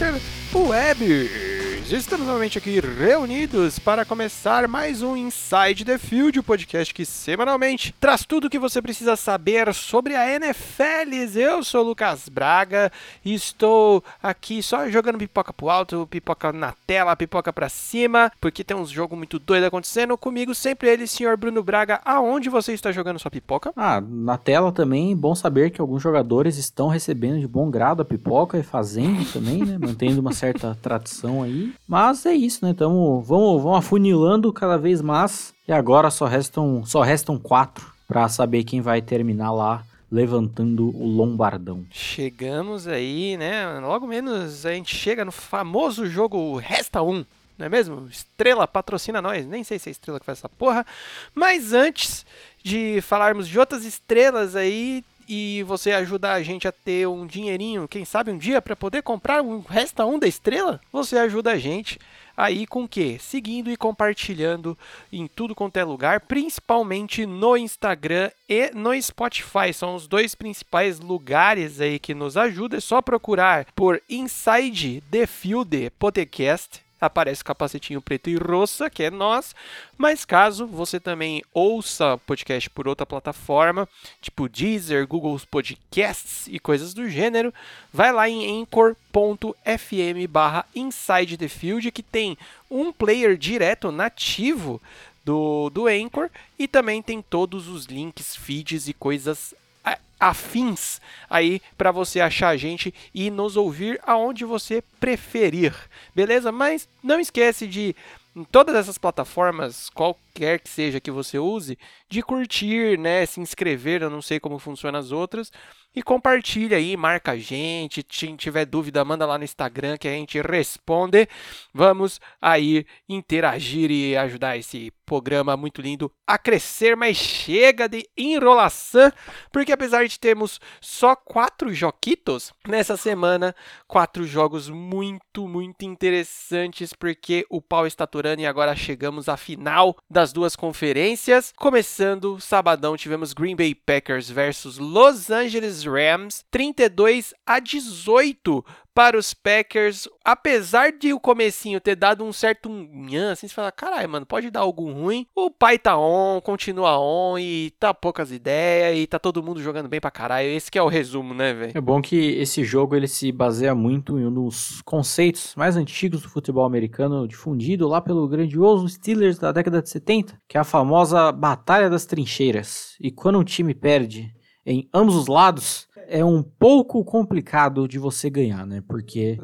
interwebs. Estamos novamente aqui reunidos para começar mais um Inside the Field, o podcast que semanalmente traz tudo o que você precisa saber sobre a NFL. Eu sou o Lucas Braga e estou aqui só jogando pipoca pro alto, pipoca na tela, pipoca pra cima, porque tem uns jogos muito doidos acontecendo. Comigo sempre ele, senhor Bruno Braga. Aonde você está jogando sua pipoca? Ah, na tela também. Bom saber que alguns jogadores estão recebendo de bom grado a pipoca e fazendo também, né? Mantendo uma certa tradição aí. Mas é isso, né? Tamo, vamos, vamos afunilando cada vez mais. E agora só restam, só restam quatro para saber quem vai terminar lá levantando o lombardão. Chegamos aí, né? Logo menos a gente chega no famoso jogo Resta 1. Não é mesmo? Estrela patrocina nós. Nem sei se é Estrela que faz essa porra. Mas antes de falarmos de outras estrelas aí, e você ajudar a gente a ter um dinheirinho, quem sabe um dia, para poder comprar um Resta 1 da Estrela, você ajuda a gente aí com o quê? Seguindo e compartilhando em tudo quanto é lugar, principalmente no Instagram e no Spotify. São os dois principais lugares aí que nos ajudam. É só procurar por Inside the Field Podcast aparece o capacetinho preto e roça, que é nós. Mas caso você também ouça podcast por outra plataforma, tipo Deezer, Google Podcasts e coisas do gênero, vai lá em anchor.fm barra Inside the Field, que tem um player direto nativo do, do Anchor e também tem todos os links, feeds e coisas afins aí para você achar a gente e nos ouvir aonde você preferir, beleza? Mas não esquece de em todas essas plataformas, qualquer que seja que você use, de curtir, né, se inscrever, eu não sei como funciona as outras, e compartilha aí, marca a gente, se tiver dúvida, manda lá no Instagram que a gente responde. Vamos aí interagir e ajudar esse programa muito lindo a crescer, mas chega de enrolação, porque apesar de termos só quatro joquitos nessa semana, quatro jogos muito, muito interessantes, porque o pau está aturando e agora chegamos à final das duas conferências. Começando sabadão, tivemos Green Bay Packers versus Los Angeles Rams, 32 a 18 para os Packers, apesar de o comecinho ter dado um certo nhan, assim, você fala, caralho, mano, pode dar algo ruim. O pai tá on, continua on e tá poucas ideias e tá todo mundo jogando bem pra caralho. Esse que é o resumo, né, velho? É bom que esse jogo ele se baseia muito em um dos conceitos mais antigos do futebol americano, difundido lá pelo grandioso Steelers da década de 70, que é a famosa Batalha das Trincheiras. E quando um time perde em ambos os lados, é um pouco complicado de você ganhar, né? Porque.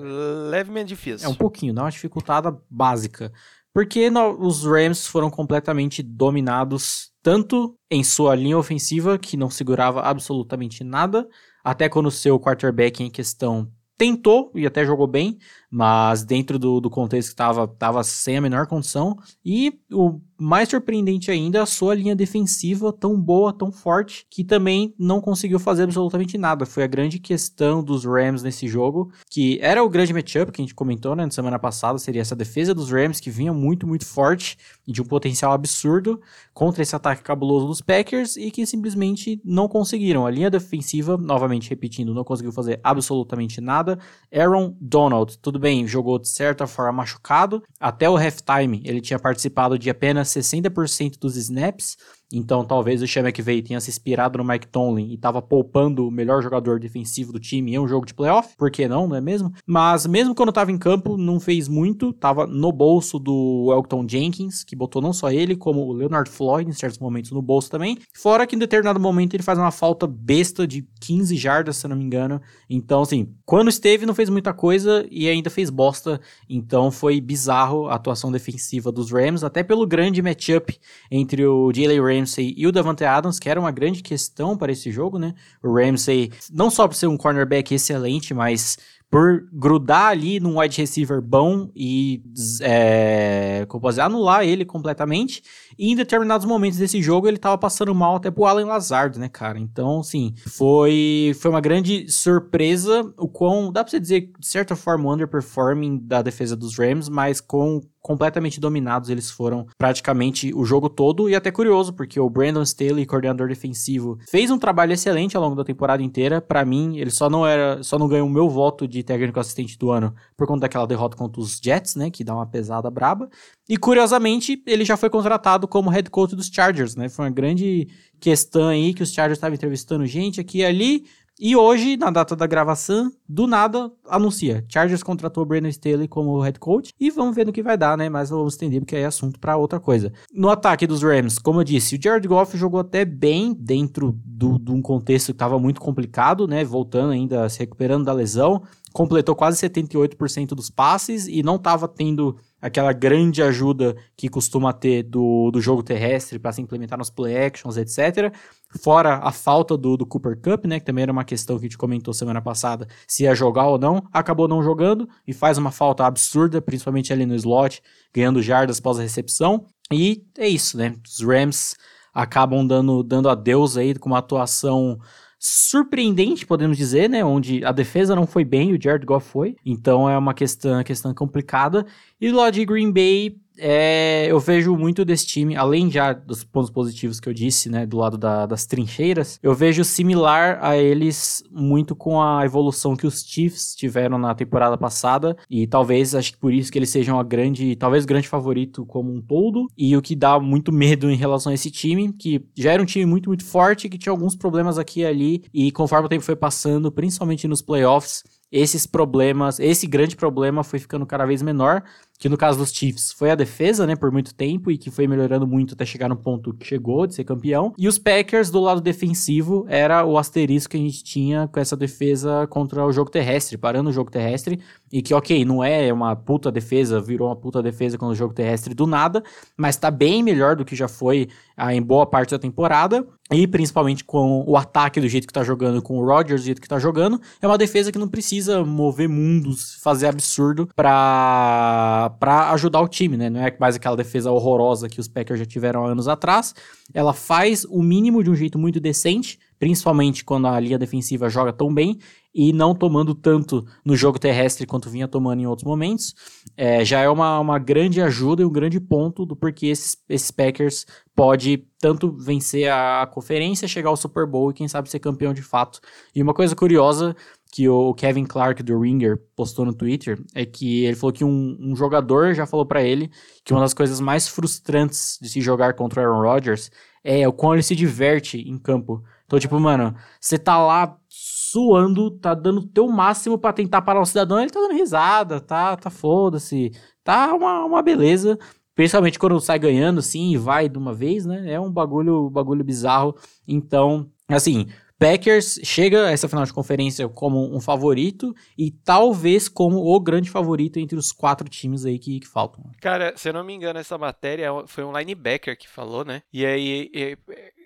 Levemente difícil. É um pouquinho, dá uma dificultada básica. Porque no, os Rams foram completamente dominados, tanto em sua linha ofensiva, que não segurava absolutamente nada, até quando o seu quarterback em questão tentou e até jogou bem, mas dentro do, do contexto que estava tava sem a menor condição. E o mais surpreendente ainda, a sua linha defensiva tão boa, tão forte, que também não conseguiu fazer absolutamente nada. Foi a grande questão dos Rams nesse jogo, que era o grande matchup que a gente comentou né, na semana passada, seria essa defesa dos Rams que vinha muito, muito forte e de um potencial absurdo contra esse ataque cabuloso dos Packers e que simplesmente não conseguiram. A linha defensiva, novamente repetindo, não conseguiu fazer absolutamente nada. Aaron Donald, tudo bem, jogou de certa forma machucado. Até o halftime ele tinha participado de apenas 60% dos snaps então talvez o Sean McVay tenha se inspirado no Mike Tomlin e estava poupando o melhor jogador defensivo do time em um jogo de playoff. Por que não, não é mesmo? Mas mesmo quando estava em campo, não fez muito. Tava no bolso do Elton Jenkins, que botou não só ele, como o Leonard Floyd em certos momentos no bolso também. Fora que em determinado momento ele faz uma falta besta de 15 jardas, se não me engano. Então, assim, quando esteve, não fez muita coisa e ainda fez bosta. Então foi bizarro a atuação defensiva dos Rams, até pelo grande matchup entre o Jalen Rams Ramsey e o Davante Adams, que era uma grande questão para esse jogo, né? O Ramsey, não só por ser um cornerback excelente, mas por grudar ali num wide receiver bom e é, dizer, anular ele completamente. E em determinados momentos desse jogo ele tava passando mal até pro Alan Lazard, né, cara? Então, assim, foi, foi uma grande surpresa o quão, dá pra você dizer, de certa forma, o underperforming da defesa dos Rams, mas com completamente dominados eles foram praticamente o jogo todo e até curioso porque o Brandon Staley, coordenador defensivo, fez um trabalho excelente ao longo da temporada inteira. Para mim, ele só não era, só não ganhou o meu voto de técnico assistente do ano por conta daquela derrota contra os Jets, né, que dá uma pesada braba. E curiosamente, ele já foi contratado como head coach dos Chargers, né? Foi uma grande questão aí que os Chargers estavam entrevistando gente aqui e ali. E hoje, na data da gravação, do nada, anuncia. Chargers contratou Brandon Staley como head coach e vamos ver no que vai dar, né? Mas vamos entender porque é assunto para outra coisa. No ataque dos Rams, como eu disse, o Jared Goff jogou até bem dentro de um contexto que estava muito complicado, né? Voltando ainda, se recuperando da lesão. Completou quase 78% dos passes e não estava tendo aquela grande ajuda que costuma ter do, do jogo terrestre para se implementar nos play actions, etc. Fora a falta do, do Cooper Cup, né, que também era uma questão que a gente comentou semana passada, se ia jogar ou não, acabou não jogando e faz uma falta absurda, principalmente ali no slot, ganhando jardas após a recepção. E é isso, né? Os Rams acabam dando, dando adeus aí com uma atuação surpreendente, podemos dizer, né? Onde a defesa não foi bem, o Jared Goff foi. Então é uma questão, uma questão complicada. E lado de Green Bay, é, eu vejo muito desse time, além já dos pontos positivos que eu disse, né, do lado da, das trincheiras, eu vejo similar a eles muito com a evolução que os Chiefs tiveram na temporada passada. E talvez acho que por isso que eles sejam a grande, talvez o grande favorito como um todo. E o que dá muito medo em relação a esse time, que já era um time muito muito forte, que tinha alguns problemas aqui e ali. E conforme o tempo foi passando, principalmente nos playoffs, esses problemas, esse grande problema foi ficando cada vez menor, que no caso dos Chiefs foi a defesa, né, por muito tempo e que foi melhorando muito até chegar no ponto que chegou de ser campeão. E os Packers do lado defensivo era o asterisco que a gente tinha com essa defesa contra o jogo terrestre, parando o jogo terrestre, e que OK, não é uma puta defesa, virou uma puta defesa com o jogo terrestre do nada, mas tá bem melhor do que já foi ah, em boa parte da temporada. E principalmente com o ataque do jeito que tá jogando, com o Rodgers do jeito que tá jogando, é uma defesa que não precisa mover mundos, fazer absurdo pra, pra ajudar o time, né? Não é mais aquela defesa horrorosa que os Packers já tiveram anos atrás. Ela faz o mínimo de um jeito muito decente, principalmente quando a linha defensiva joga tão bem e não tomando tanto no jogo terrestre quanto vinha tomando em outros momentos. É, já é uma, uma grande ajuda e um grande ponto do porquê esses, esses Packers pode tanto vencer a conferência, chegar ao Super Bowl e quem sabe ser campeão de fato. E uma coisa curiosa que o Kevin Clark do Ringer postou no Twitter é que ele falou que um, um jogador já falou para ele que uma das coisas mais frustrantes de se jogar contra o Aaron Rodgers é o quão ele se diverte em campo. Então, tipo, mano, você tá lá suando, tá dando o teu máximo para tentar parar o cidadão, ele tá dando risada, tá, tá foda-se, tá uma, uma beleza. Principalmente quando sai ganhando, assim, e vai de uma vez, né? É um bagulho, bagulho bizarro. Então, assim, Packers chega a essa final de conferência como um favorito e talvez como o grande favorito entre os quatro times aí que, que faltam. Cara, se eu não me engano, essa matéria foi um linebacker que falou, né? E aí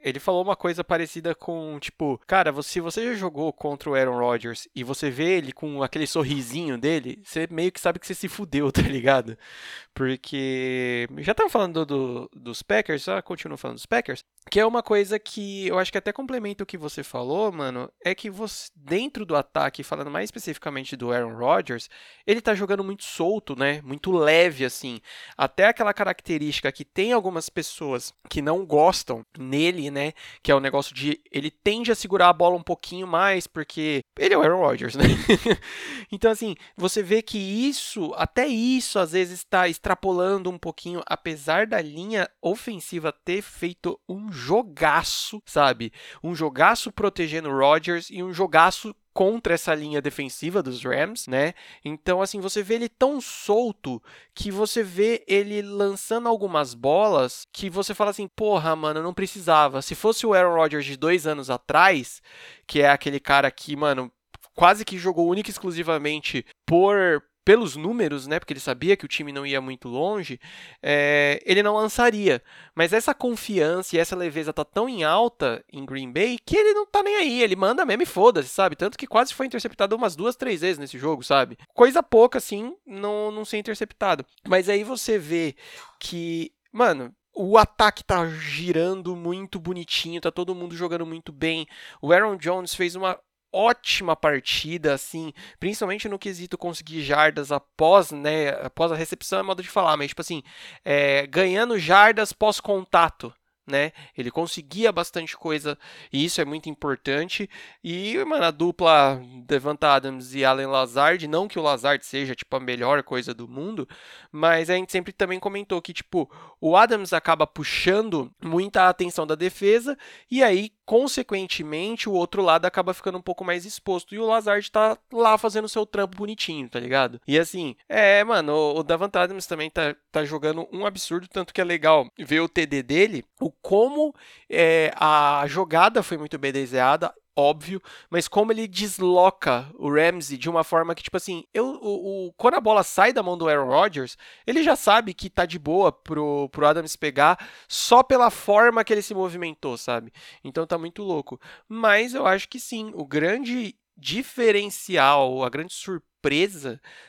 ele falou uma coisa parecida com, tipo, cara, se você já jogou contra o Aaron Rodgers e você vê ele com aquele sorrisinho dele, você meio que sabe que você se fudeu, tá ligado? Porque já tava falando do, dos Packers, só continuo falando dos Packers, que é uma coisa que eu acho que até complementa o que você falou, mano, é que você, dentro do ataque, falando mais especificamente do Aaron Rodgers, ele tá jogando muito solto, né? Muito leve, assim. Até aquela característica que tem algumas pessoas que não gostam nele, né? Que é o negócio de ele tende a segurar a bola um pouquinho mais, porque ele é o Aaron Rodgers, né? então, assim, você vê que isso, até isso, às vezes está extrapolando um pouquinho, apesar da linha ofensiva ter feito um jogaço, sabe? Um jogaço protegendo Rodgers e um jogaço contra essa linha defensiva dos Rams, né? Então, assim, você vê ele tão solto que você vê ele lançando algumas bolas que você fala assim, porra, mano, não precisava. Se fosse o Aaron Rodgers de dois anos atrás, que é aquele cara que, mano, quase que jogou única e exclusivamente por pelos números, né, porque ele sabia que o time não ia muito longe, é, ele não lançaria. Mas essa confiança e essa leveza tá tão em alta em Green Bay que ele não tá nem aí, ele manda mesmo e foda-se, sabe? Tanto que quase foi interceptado umas duas, três vezes nesse jogo, sabe? Coisa pouca, assim, não, não ser interceptado. Mas aí você vê que, mano, o ataque tá girando muito bonitinho, tá todo mundo jogando muito bem. O Aaron Jones fez uma ótima partida, assim, principalmente no quesito conseguir jardas após, né, após a recepção é modo de falar, mas tipo assim, é, ganhando jardas pós contato, né? Ele conseguia bastante coisa e isso é muito importante. E, mano, a dupla Devonta Adams e Allen Lazard, não que o Lazard seja, tipo, a melhor coisa do mundo, mas a gente sempre também comentou que, tipo, o Adams acaba puxando muita atenção da defesa e aí, consequentemente, o outro lado acaba ficando um pouco mais exposto e o Lazard tá lá fazendo seu trampo bonitinho, tá ligado? E assim, é, mano, o, o Davante Adams também tá, tá jogando um absurdo, tanto que é legal ver o TD dele, o como é, a jogada foi muito bem desenhada, óbvio, mas como ele desloca o Ramsey de uma forma que, tipo assim, eu, o, o, quando a bola sai da mão do Aaron Rodgers, ele já sabe que tá de boa pro, pro Adams pegar só pela forma que ele se movimentou, sabe? Então tá muito louco. Mas eu acho que sim, o grande diferencial, a grande surpresa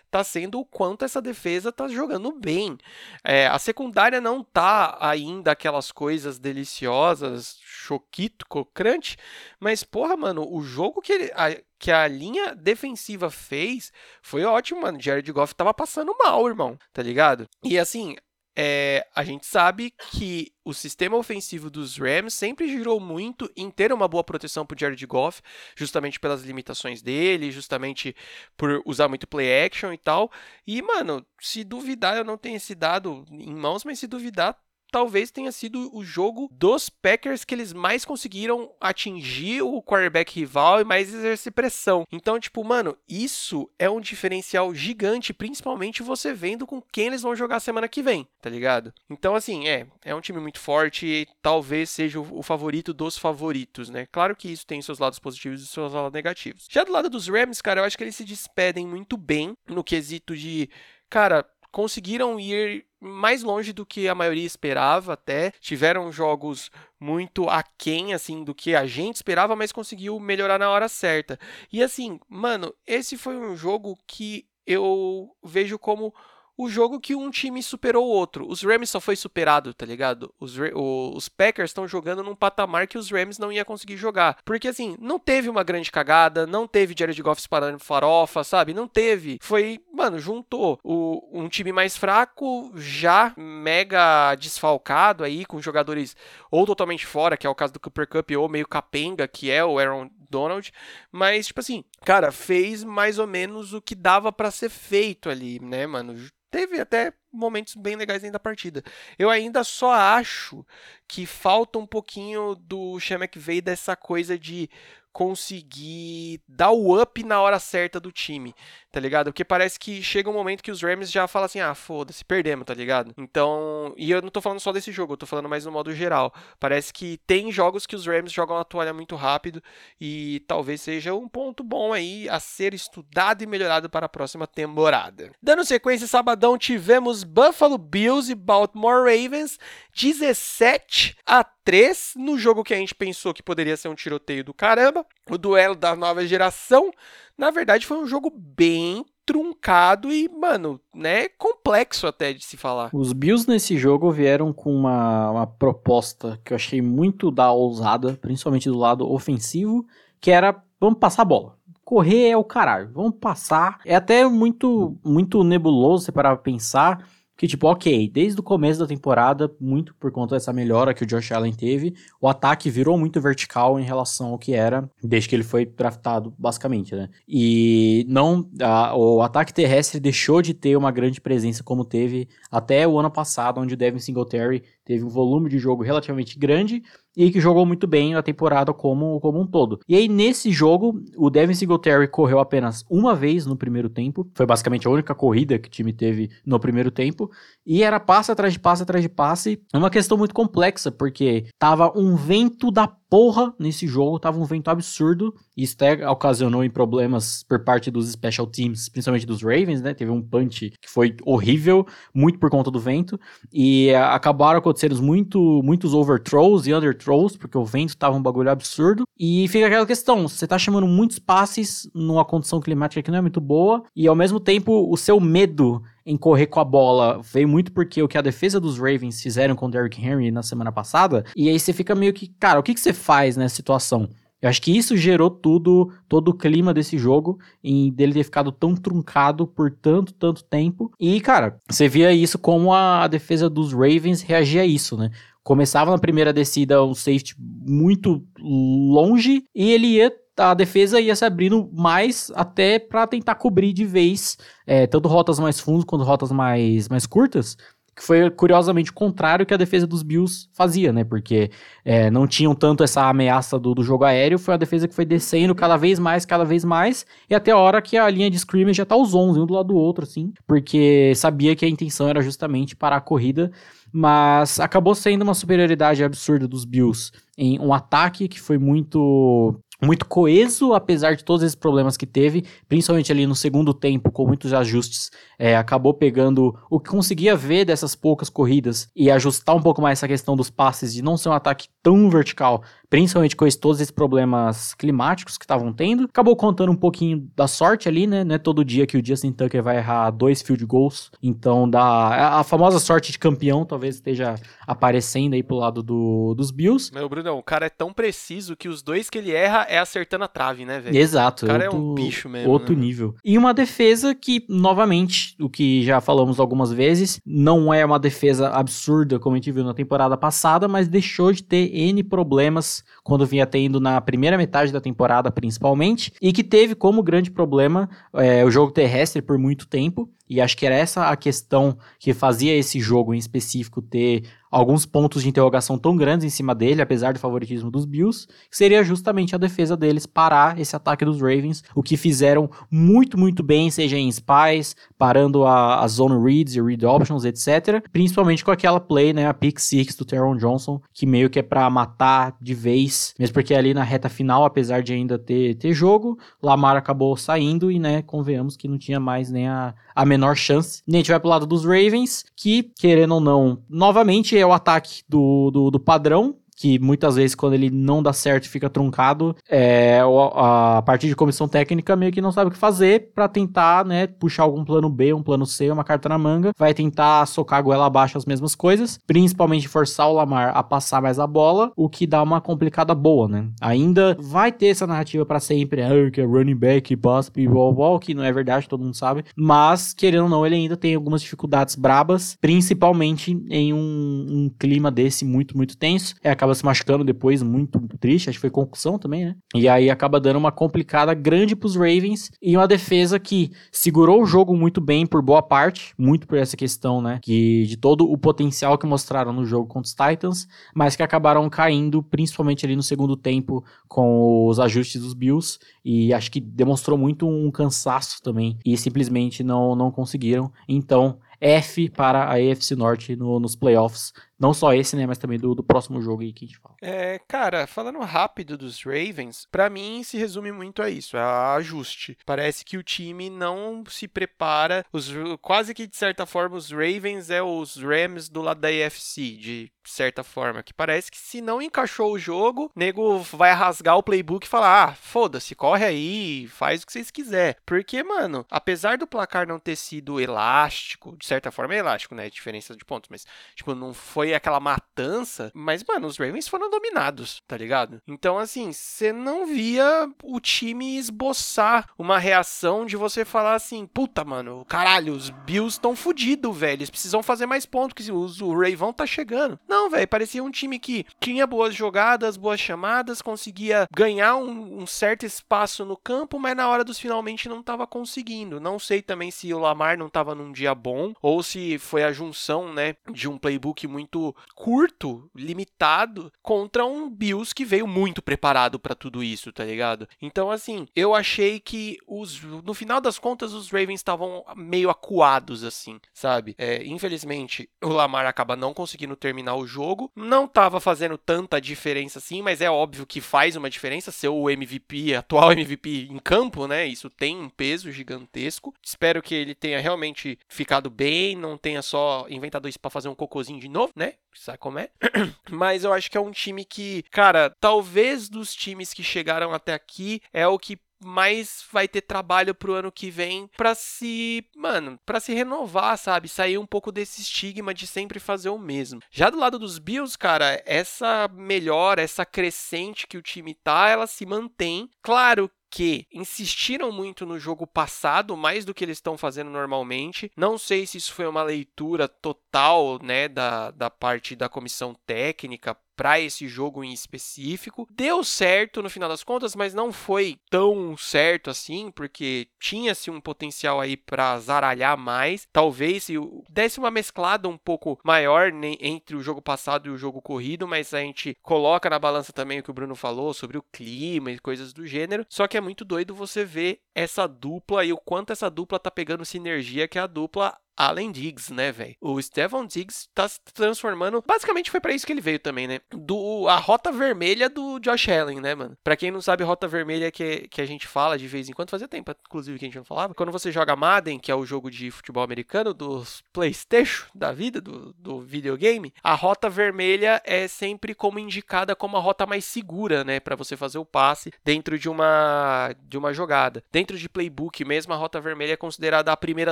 está sendo o quanto essa defesa está jogando bem. É, a secundária não tá ainda aquelas coisas deliciosas, choquito, crocante, mas porra, mano, o jogo que, ele, a, que a linha defensiva fez foi ótimo, mano. Jared Goff tava passando mal, irmão, tá ligado? E assim, é, a gente sabe que o sistema ofensivo dos Rams sempre girou muito em ter uma boa proteção para Jared Goff, justamente pelas limitações dele, justamente por usar muito play action e tal. E, mano, se duvidar, eu não tenho esse dado em mãos, mas se duvidar, talvez tenha sido o jogo dos Packers que eles mais conseguiram atingir o quarterback rival e mais exercer pressão. Então, tipo, mano, isso é um diferencial gigante, principalmente você vendo com quem eles vão jogar semana que vem, tá ligado? Então, assim, é, é um time muito forte e talvez seja o, favorito dos favoritos, né? Claro que isso tem seus lados positivos e seus lados negativos. Já do lado dos Rams, cara, eu acho que eles se despedem muito bem no quesito de, cara, conseguiram ir mais longe do que a maioria esperava até. Tiveram jogos muito aquém, assim, do que a gente esperava, mas conseguiu melhorar na hora certa. E assim, mano, esse foi um jogo que eu vejo como o jogo que um time superou o outro. Os Rams só foi superado, tá ligado? Os, os Packers estão jogando num patamar que os Rams não ia conseguir jogar. Porque assim, não teve uma grande cagada, não teve Jared Goff parando farofa, sabe? Não teve. Foi, mano, juntou o, um time mais fraco, já mega desfalcado aí, com jogadores ou totalmente fora, que é o caso do Cooper Cup, ou meio capenga, que é o Aaron Donald, mas tipo assim, cara, fez mais ou menos o que dava para ser feito ali, né, mano? Teve até momentos bem legais dentro da partida. Eu ainda só acho que falta um pouquinho do Sean McVay dessa coisa de conseguir dar o up na hora certa do time, tá ligado? Porque parece que chega um momento que os Rams já falam assim: ah, foda-se, perdemos, tá ligado? Então, e eu não tô falando só desse jogo, eu tô falando mais no modo geral. Parece que tem jogos que os Rams jogam a toalha muito rápido e talvez seja um ponto bom aí a ser estudado e melhorado para a próxima temporada. Dando sequência, sabadão tivemos Buffalo Bills e Baltimore Ravens 17 a 3 no jogo que a gente pensou que poderia ser um tiroteio do caramba, o duelo da nova geração. Na verdade, foi um jogo bem truncado e, mano, né, complexo até de se falar. Os Bills nesse jogo vieram com uma, uma proposta que eu achei muito da ousada, principalmente do lado ofensivo, que era vamos passar a bola. Correr é o caralho, vamos passar. É até muito muito nebuloso você parar pra pensar que, tipo, ok, desde o começo da temporada, muito por conta dessa melhora que o Josh Allen teve, o ataque virou muito vertical em relação ao que era desde que ele foi draftado, basicamente, né? E não. A, o ataque terrestre deixou de ter uma grande presença como teve até o ano passado, onde o Devin Singletary teve um volume de jogo relativamente grande e que jogou muito bem a temporada como, como um todo. E aí, nesse jogo, o Devin Singletary correu apenas uma vez no primeiro tempo. Foi basicamente a única corrida que o time teve no primeiro tempo. E era passe atrás de passe atrás de passe. É uma questão muito complexa, porque tava um vento da porra nesse jogo, tava um vento absurdo. E isso até ocasionou em problemas por parte dos special teams, principalmente dos Ravens, né? Teve um punch que foi horrível, muito por conta do vento. E acabaram acontecendo muito, muitos overthrows e underthrows, porque o vento tava um bagulho absurdo. E fica aquela questão: você tá chamando muitos passes numa condição climática que não é muito boa, e ao mesmo tempo o seu medo em correr com a bola veio muito porque o que a defesa dos Ravens fizeram com o Derrick Henry na semana passada. E aí você fica meio que, cara, o que, que você faz nessa situação? Eu acho que isso gerou tudo, todo o clima desse jogo, em dele ter ficado tão truncado por tanto, tanto tempo. E, cara, você via isso como a, defesa dos Ravens reagia a isso, né? Começava na primeira descida um safety muito longe e ele ia a defesa ia se abrindo mais até para tentar cobrir de vez é, tanto rotas mais fundas quanto rotas mais, mais curtas que foi curiosamente o contrário que a defesa dos Bills fazia, né? Porque é, não tinham tanto essa ameaça do, do, jogo aéreo, foi a defesa que foi descendo cada vez mais, cada vez mais, e até a hora que a linha de scrimmage já tá os 11, um do lado do outro, assim, porque sabia que a intenção era justamente parar a corrida, mas acabou sendo uma superioridade absurda dos Bills em um ataque que foi muito muito coeso, apesar de todos esses problemas que teve, principalmente ali no segundo tempo, com muitos ajustes, é, acabou pegando o que conseguia ver dessas poucas corridas e ajustar um pouco mais essa questão dos passes, de não ser um ataque tão vertical, principalmente com esse, todos esses problemas climáticos que estavam tendo. Acabou contando um pouquinho da sorte ali, né? Não é todo dia que o Justin Tucker vai errar dois field goals, então dá a, famosa sorte de campeão talvez esteja aparecendo aí pro lado do, dos Bills. Meu, Bruno, o cara é tão preciso que os dois que ele erra é acertando a trave, né, velho? Exato. O cara outro, é um bicho mesmo. Outro né? nível. E uma defesa que, novamente, o que já falamos algumas vezes, não é uma defesa absurda, como a gente viu na temporada passada, mas deixou de ter N problemas quando vinha tendo na primeira metade da temporada, principalmente, e que teve como grande problema é, o jogo terrestre por muito tempo. E acho que era essa a questão que fazia esse jogo em específico ter alguns pontos de interrogação tão grandes em cima dele, apesar do favoritismo dos Bills, seria justamente a defesa deles parar esse ataque dos Ravens, o que fizeram muito, muito bem, seja em spies, parando a, a zone reads e read options, etc. Principalmente com aquela play, né, a pick six do Teron Johnson, que meio que é para matar de vez, mesmo porque ali na reta final, apesar de ainda ter, ter jogo, Lamar acabou saindo e, né, convenhamos que não tinha mais nem a, a menor chance. E a gente vai pro lado dos Ravens, que, querendo ou não, novamente é o ataque do, do, do padrão, que muitas vezes quando ele não dá certo fica truncado, é, a partir de comissão técnica meio que não sabe o que fazer para tentar, né, puxar algum plano B, um plano C, uma carta na manga, vai tentar socar a goela abaixo as mesmas coisas, principalmente forçar o Lamar a passar mais a bola, o que dá uma complicada boa, né? Ainda vai ter essa narrativa para sempre, ah, que é running back, pass, ball, que não é verdade, todo mundo sabe, mas querendo ou não, ele ainda tem algumas dificuldades brabas, principalmente em um, um clima desse muito, muito tenso, é acaba se machucando depois, muito, muito triste, acho que foi concussão também, né? E aí acaba dando uma complicada grande pros Ravens e uma defesa que segurou o jogo muito bem por boa parte, muito por essa questão, né? Que de todo o potencial que mostraram no jogo contra os Titans, mas que acabaram caindo, principalmente ali no segundo tempo, com os ajustes dos Bills, e acho que demonstrou muito um cansaço também, e simplesmente não, não conseguiram. Então, F para a AFC Norte no, nos playoffs. Não só esse, né, mas também do, do próximo jogo aí que a gente fala. É, cara, falando rápido dos Ravens, para mim se resume muito a isso, a ajuste. Parece que o time não se prepara, os, quase que de certa forma os Ravens é os Rams do lado da AFC, de certa forma, que parece que se não encaixou o jogo, nego vai rasgar o playbook e falar: "Ah, foda-se, corre aí, faz o que vocês quiser". Porque, mano, apesar do placar não ter sido elástico, de certa forma é elástico, né, diferença de pontos, mas tipo, não foi aquela matança, mas mano, os Ravens foram dominados, tá ligado? Então, assim, você não via o time esboçar uma reação de você falar assim: "Puta, mano, caralho, os Bills estão fodidos, velho, eles precisam fazer mais pontos que o Ravão tá chegando". Não, não, velho, parecia um time que tinha boas jogadas, boas chamadas, conseguia ganhar um, um, certo espaço no campo, mas na hora dos finalmente não estava conseguindo. Não sei também se o Lamar não estava num dia bom ou se foi a junção, né, de um playbook muito curto, limitado, contra um Bills que veio muito preparado para tudo isso, tá ligado? Então, assim, eu achei que os, no final das contas os Ravens estavam meio acuados, assim, sabe? É, infelizmente, o Lamar acaba não conseguindo terminar o jogo. Não estava fazendo tanta diferença assim, mas é óbvio que faz uma diferença ser o MVP, atual MVP em campo, né? Isso tem um peso gigantesco. Espero que ele tenha realmente ficado bem, não tenha só inventado isso para fazer um cocôzinho de novo, né? Sabe como é? Mas eu acho que é um time que, cara, talvez dos times que chegaram até aqui é o que mais vai ter trabalho pro ano que vem para se, mano, para se renovar, sabe? Sair um pouco desse estigma de sempre fazer o mesmo. Já do lado dos Bills, cara, essa melhora, essa crescente que o time tá, ela se mantém. Claro que insistiram muito no jogo passado, mais do que eles estão fazendo normalmente. Não sei se isso foi uma leitura total, né, da, da parte da comissão técnica para esse jogo em específico. Deu certo no final das contas, mas não foi tão certo assim, porque tinha-se um potencial aí para zaralhar mais. Talvez se desse uma mesclada um pouco maior entre o jogo passado e o jogo corrido, mas a gente coloca na balança também o que o Bruno falou sobre o clima e coisas do gênero. Só que é muito doido você ver essa dupla e o quanto essa dupla tá pegando sinergia, que é a dupla Allen Diggs, né, velho? O Stefan Diggs tá se transformando. Basicamente foi para isso que ele veio também, né? Do a rota vermelha do Josh Allen, né, mano? Para quem não sabe, rota vermelha que, que a gente fala de vez em quando, fazia tempo, inclusive, que a gente não falava. Quando você joga Madden, que é o jogo de futebol americano dos PlayStation da vida, do, do videogame, a rota vermelha é sempre como indicada como a rota mais segura, né, para você fazer o passe dentro de uma de uma jogada. Dentro de playbook mesmo, a rota vermelha é considerada a primeira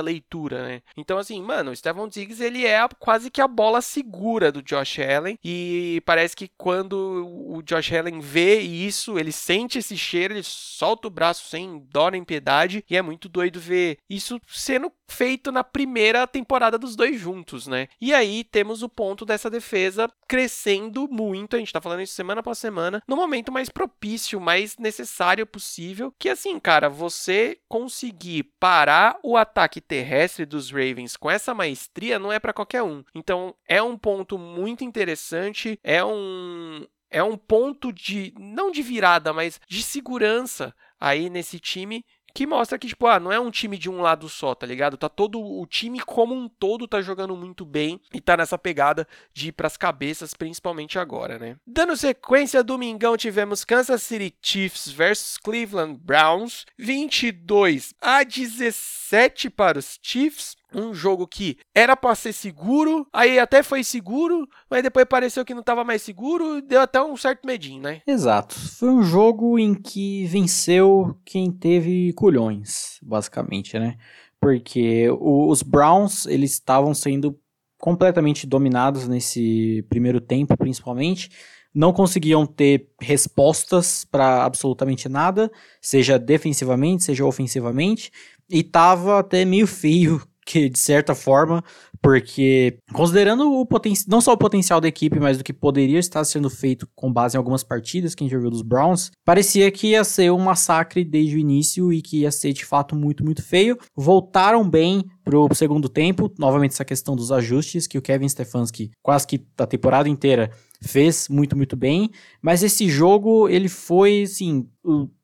leitura, né? Então então, assim, mano, o Stephon Diggs, ele é quase que a bola segura do Josh Allen. E parece que quando o Josh Allen vê isso, ele sente esse cheiro, ele solta o braço sem dó nem piedade. E é muito doido ver isso sendo feito na primeira temporada dos dois juntos, né? E aí temos o ponto dessa defesa crescendo muito, a gente tá falando isso semana após semana, no momento mais propício, mais necessário possível, que assim, cara, você conseguir parar o ataque terrestre dos Ravens com essa maestria não é para qualquer um. Então, é um ponto muito interessante, é um é um ponto de não de virada, mas de segurança aí nesse time que mostra que, tipo, ah, não é um time de um lado só, tá ligado? Tá todo. O time como um todo tá jogando muito bem e tá nessa pegada de ir pras cabeças, principalmente agora, né? Dando sequência, domingão tivemos Kansas City Chiefs versus Cleveland Browns, 22 a 17 para os Chiefs um jogo que era para ser seguro, aí até foi seguro, mas depois pareceu que não estava mais seguro, deu até um certo medinho, né? Exato. Foi um jogo em que venceu quem teve culhões, basicamente, né? Porque os Browns, eles estavam sendo completamente dominados nesse primeiro tempo, principalmente. Não conseguiam ter respostas para absolutamente nada, seja defensivamente, seja ofensivamente, e tava até meio feio que de certa forma, porque considerando o potencial, não só o potencial da equipe, mas do que poderia estar sendo feito com base em algumas partidas que a gente viu dos Browns, parecia que ia ser um massacre desde o início e que ia ser de fato muito, muito feio. Voltaram bem pro segundo tempo, novamente essa questão dos ajustes que o Kevin Stefanski quase que a temporada inteira fez muito, muito bem, mas esse jogo ele foi assim,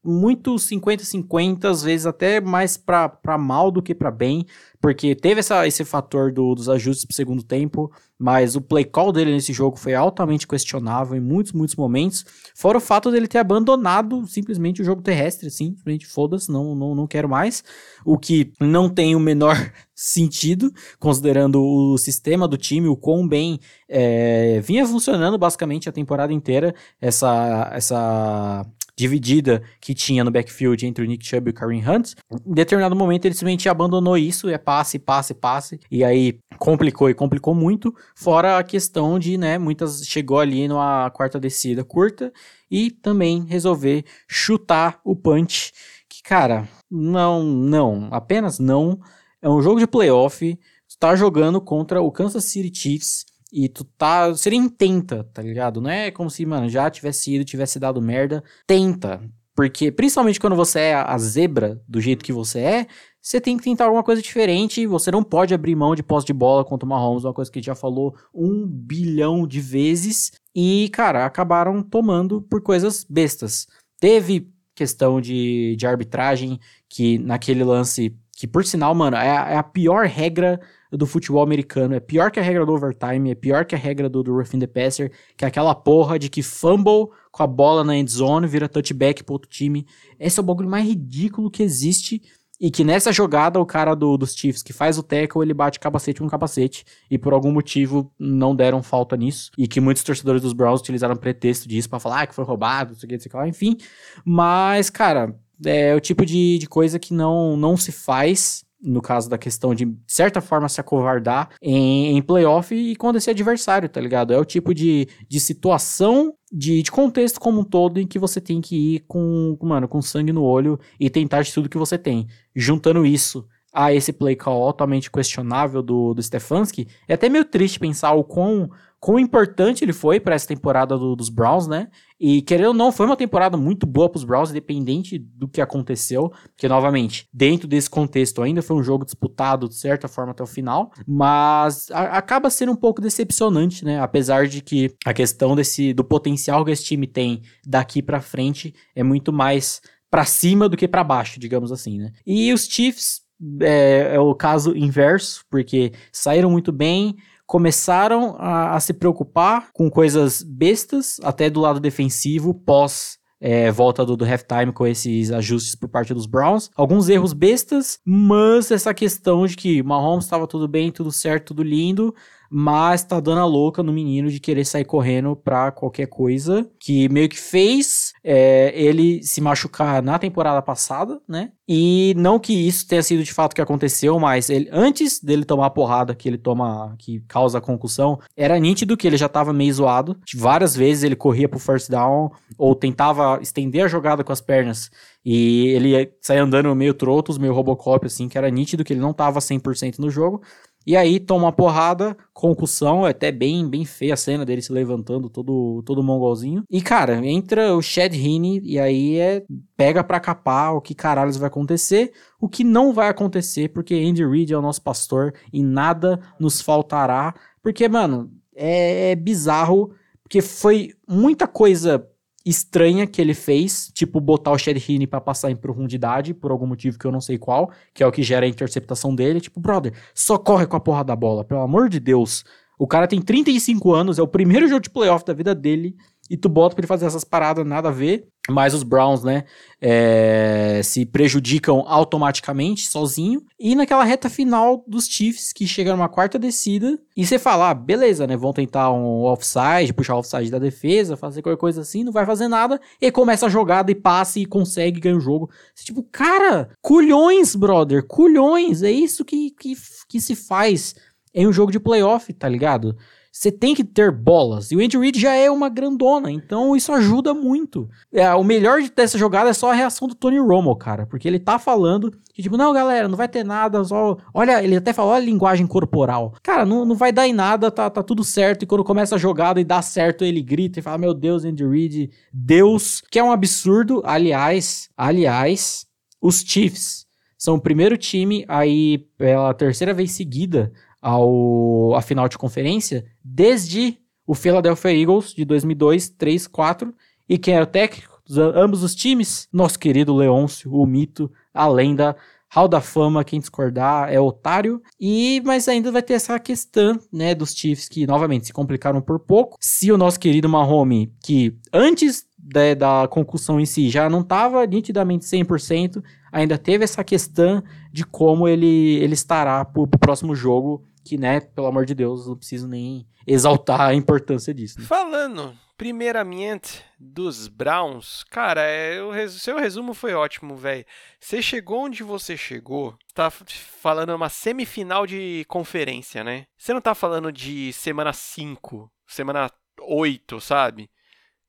muito 50-50, às vezes até mais para mal do que para bem, porque teve essa, esse fator do, dos ajustes pro segundo tempo, mas o play call dele nesse jogo foi altamente questionável em muitos, muitos momentos, fora o fato dele ter abandonado simplesmente o jogo terrestre, assim, simplesmente foda-se, não, não, não quero mais, o que não tem o menor sentido, considerando o sistema do time, o quão bem é, vinha funcionando basicamente a temporada inteira, essa, essa dividida que tinha no backfield entre o Nick Chubb e o Kareem Hunt. Em determinado momento ele simplesmente abandonou isso, é passe, passe, passe, e aí complicou e complicou muito, fora a questão de, né, muitas chegou ali numa quarta descida curta e também resolver chutar o punch, que cara, não, não, apenas não, é um jogo de playoff, tu tá jogando contra o Kansas City Chiefs, e tu tá. Você nem tenta, tá ligado? Não é como se, mano, já tivesse ido, tivesse dado merda. Tenta. Porque, principalmente quando você é a zebra do jeito que você é, você tem que tentar alguma coisa diferente. Você não pode abrir mão de posse de bola contra o Mahomes, uma coisa que a gente já falou um bilhão de vezes. E, cara, acabaram tomando por coisas bestas. Teve questão de, de arbitragem, que naquele lance, que por sinal, mano, é é a pior regra do futebol americano. É pior que a regra do overtime, é pior que a regra do, do the passer, que é aquela porra de que fumble com a bola na end zone vira touchback pro outro time. Esse é o bagulho mais ridículo que existe. E que nessa jogada, o cara do, dos Chiefs que faz o tackle, ele bate capacete com capacete. E por algum motivo não deram falta nisso. E que muitos torcedores dos Browns utilizaram pretexto disso para falar ah, que foi roubado, não sei o que, não sei o que lá, enfim. Mas, cara, é o tipo de, de coisa que não, não se faz no caso da questão de, de certa forma, se acovardar em, em playoff e quando esse adversário, tá ligado? É o tipo de, de situação, de, de contexto como um todo em que você tem que ir com, mano, com sangue no olho e tentar de tudo que você tem. Juntando isso a esse play call altamente questionável do, do Stefanski, é até meio triste pensar o quão, quão importante ele foi para essa temporada do, dos Browns, né? E querendo ou não, foi uma temporada muito boa para os Browns, independente do que aconteceu, porque novamente, dentro desse contexto ainda foi um jogo disputado de certa forma até o final, mas a, acaba sendo um pouco decepcionante, né? Apesar de que a questão desse do potencial que esse time tem daqui para frente é muito mais para cima do que para baixo, digamos assim, né? E os Chiefs é, é, o caso inverso, porque saíram muito bem, começaram a, a, se preocupar com coisas bestas, até do lado defensivo, pós. É, volta do, do halftime com esses ajustes por parte dos Browns. Alguns erros bestas, mas essa questão de que Mahomes estava tudo bem, tudo certo, tudo lindo, mas tá dando a louca no menino de querer sair correndo pra qualquer coisa, que meio que fez é, ele se machucar na temporada passada, né? E não que isso tenha sido de fato o que aconteceu, mas ele, antes dele tomar a porrada que ele toma, que causa a concussão, era nítido que ele já tava meio zoado. Várias vezes ele corria pro first down ou tentava estender a jogada com as pernas e ele saía andando meio trotos, meio Robocop, assim, que era nítido que ele não tava 100% no jogo. E aí toma uma porrada, concussão, é até bem bem feia a cena dele se levantando todo todo mongolzinho. E cara, entra o Chad Heaney e aí é pega para capar o que caralhos vai acontecer, o que não vai acontecer, porque Andy Reid é o nosso pastor e nada nos faltará, porque mano, é, é bizarro, porque foi muita coisa estranha que ele fez, tipo botar o Shed Heaney pra passar em profundidade, por algum motivo que eu não sei qual, que é o que gera a interceptação dele. Tipo, brother, só corre com a porra da bola, pelo amor de Deus. O cara tem 35 anos, é o primeiro jogo de playoff da vida dele e tu bota pra ele fazer essas paradas nada a ver. Mas os Browns, né, é, se prejudicam automaticamente, sozinho. E naquela reta final dos Chiefs, que chega numa quarta descida, e você fala, ah, beleza, né, vão tentar um offside, puxar o offside da defesa, fazer qualquer coisa assim, não vai fazer nada. E começa a jogada e passa e consegue ganhar o jogo. Você, tipo, cara, culhões, brother, culhões. É isso que, que, que se faz em um jogo de playoff, tá ligado? Você tem que ter bolas. E o Andy Reid já é uma grandona, então isso ajuda muito. É, o melhor dessa jogada é só a reação do Tony Romo, cara. Porque ele tá falando que, tipo, não, galera, não vai ter nada, só. Olha, ele até falou, a linguagem corporal. Cara, não, não vai dar em nada, tá, tá tudo certo. E quando começa a jogada e dá certo, ele grita e fala: Meu Deus, Andy Reid, Deus, que é um absurdo. Aliás, aliás, os Chiefs são o primeiro time aí pela terceira vez seguida ao, final de conferência desde o Philadelphia Eagles de 2002, 3, 4. E quem era o técnico? Ambos os times? Nosso querido Leôncio, o mito, a lenda, Hall da Fama, quem discordar é otário. E mas ainda vai ter essa questão, né, dos Chiefs que novamente se complicaram por pouco. Se o nosso querido Mahomes, que antes da, da concussão em si já não estava nitidamente 100%, ainda teve essa questão de como ele, ele estará para o próximo jogo que, né, pelo amor de Deus, não preciso nem exaltar a importância disso. Né? Falando, primeiramente, dos Browns, cara, é, o seu resumo foi ótimo, velho. Você chegou onde você chegou, tá falando uma semifinal de conferência, né? Você não tá falando de semana 5, semana 8, sabe?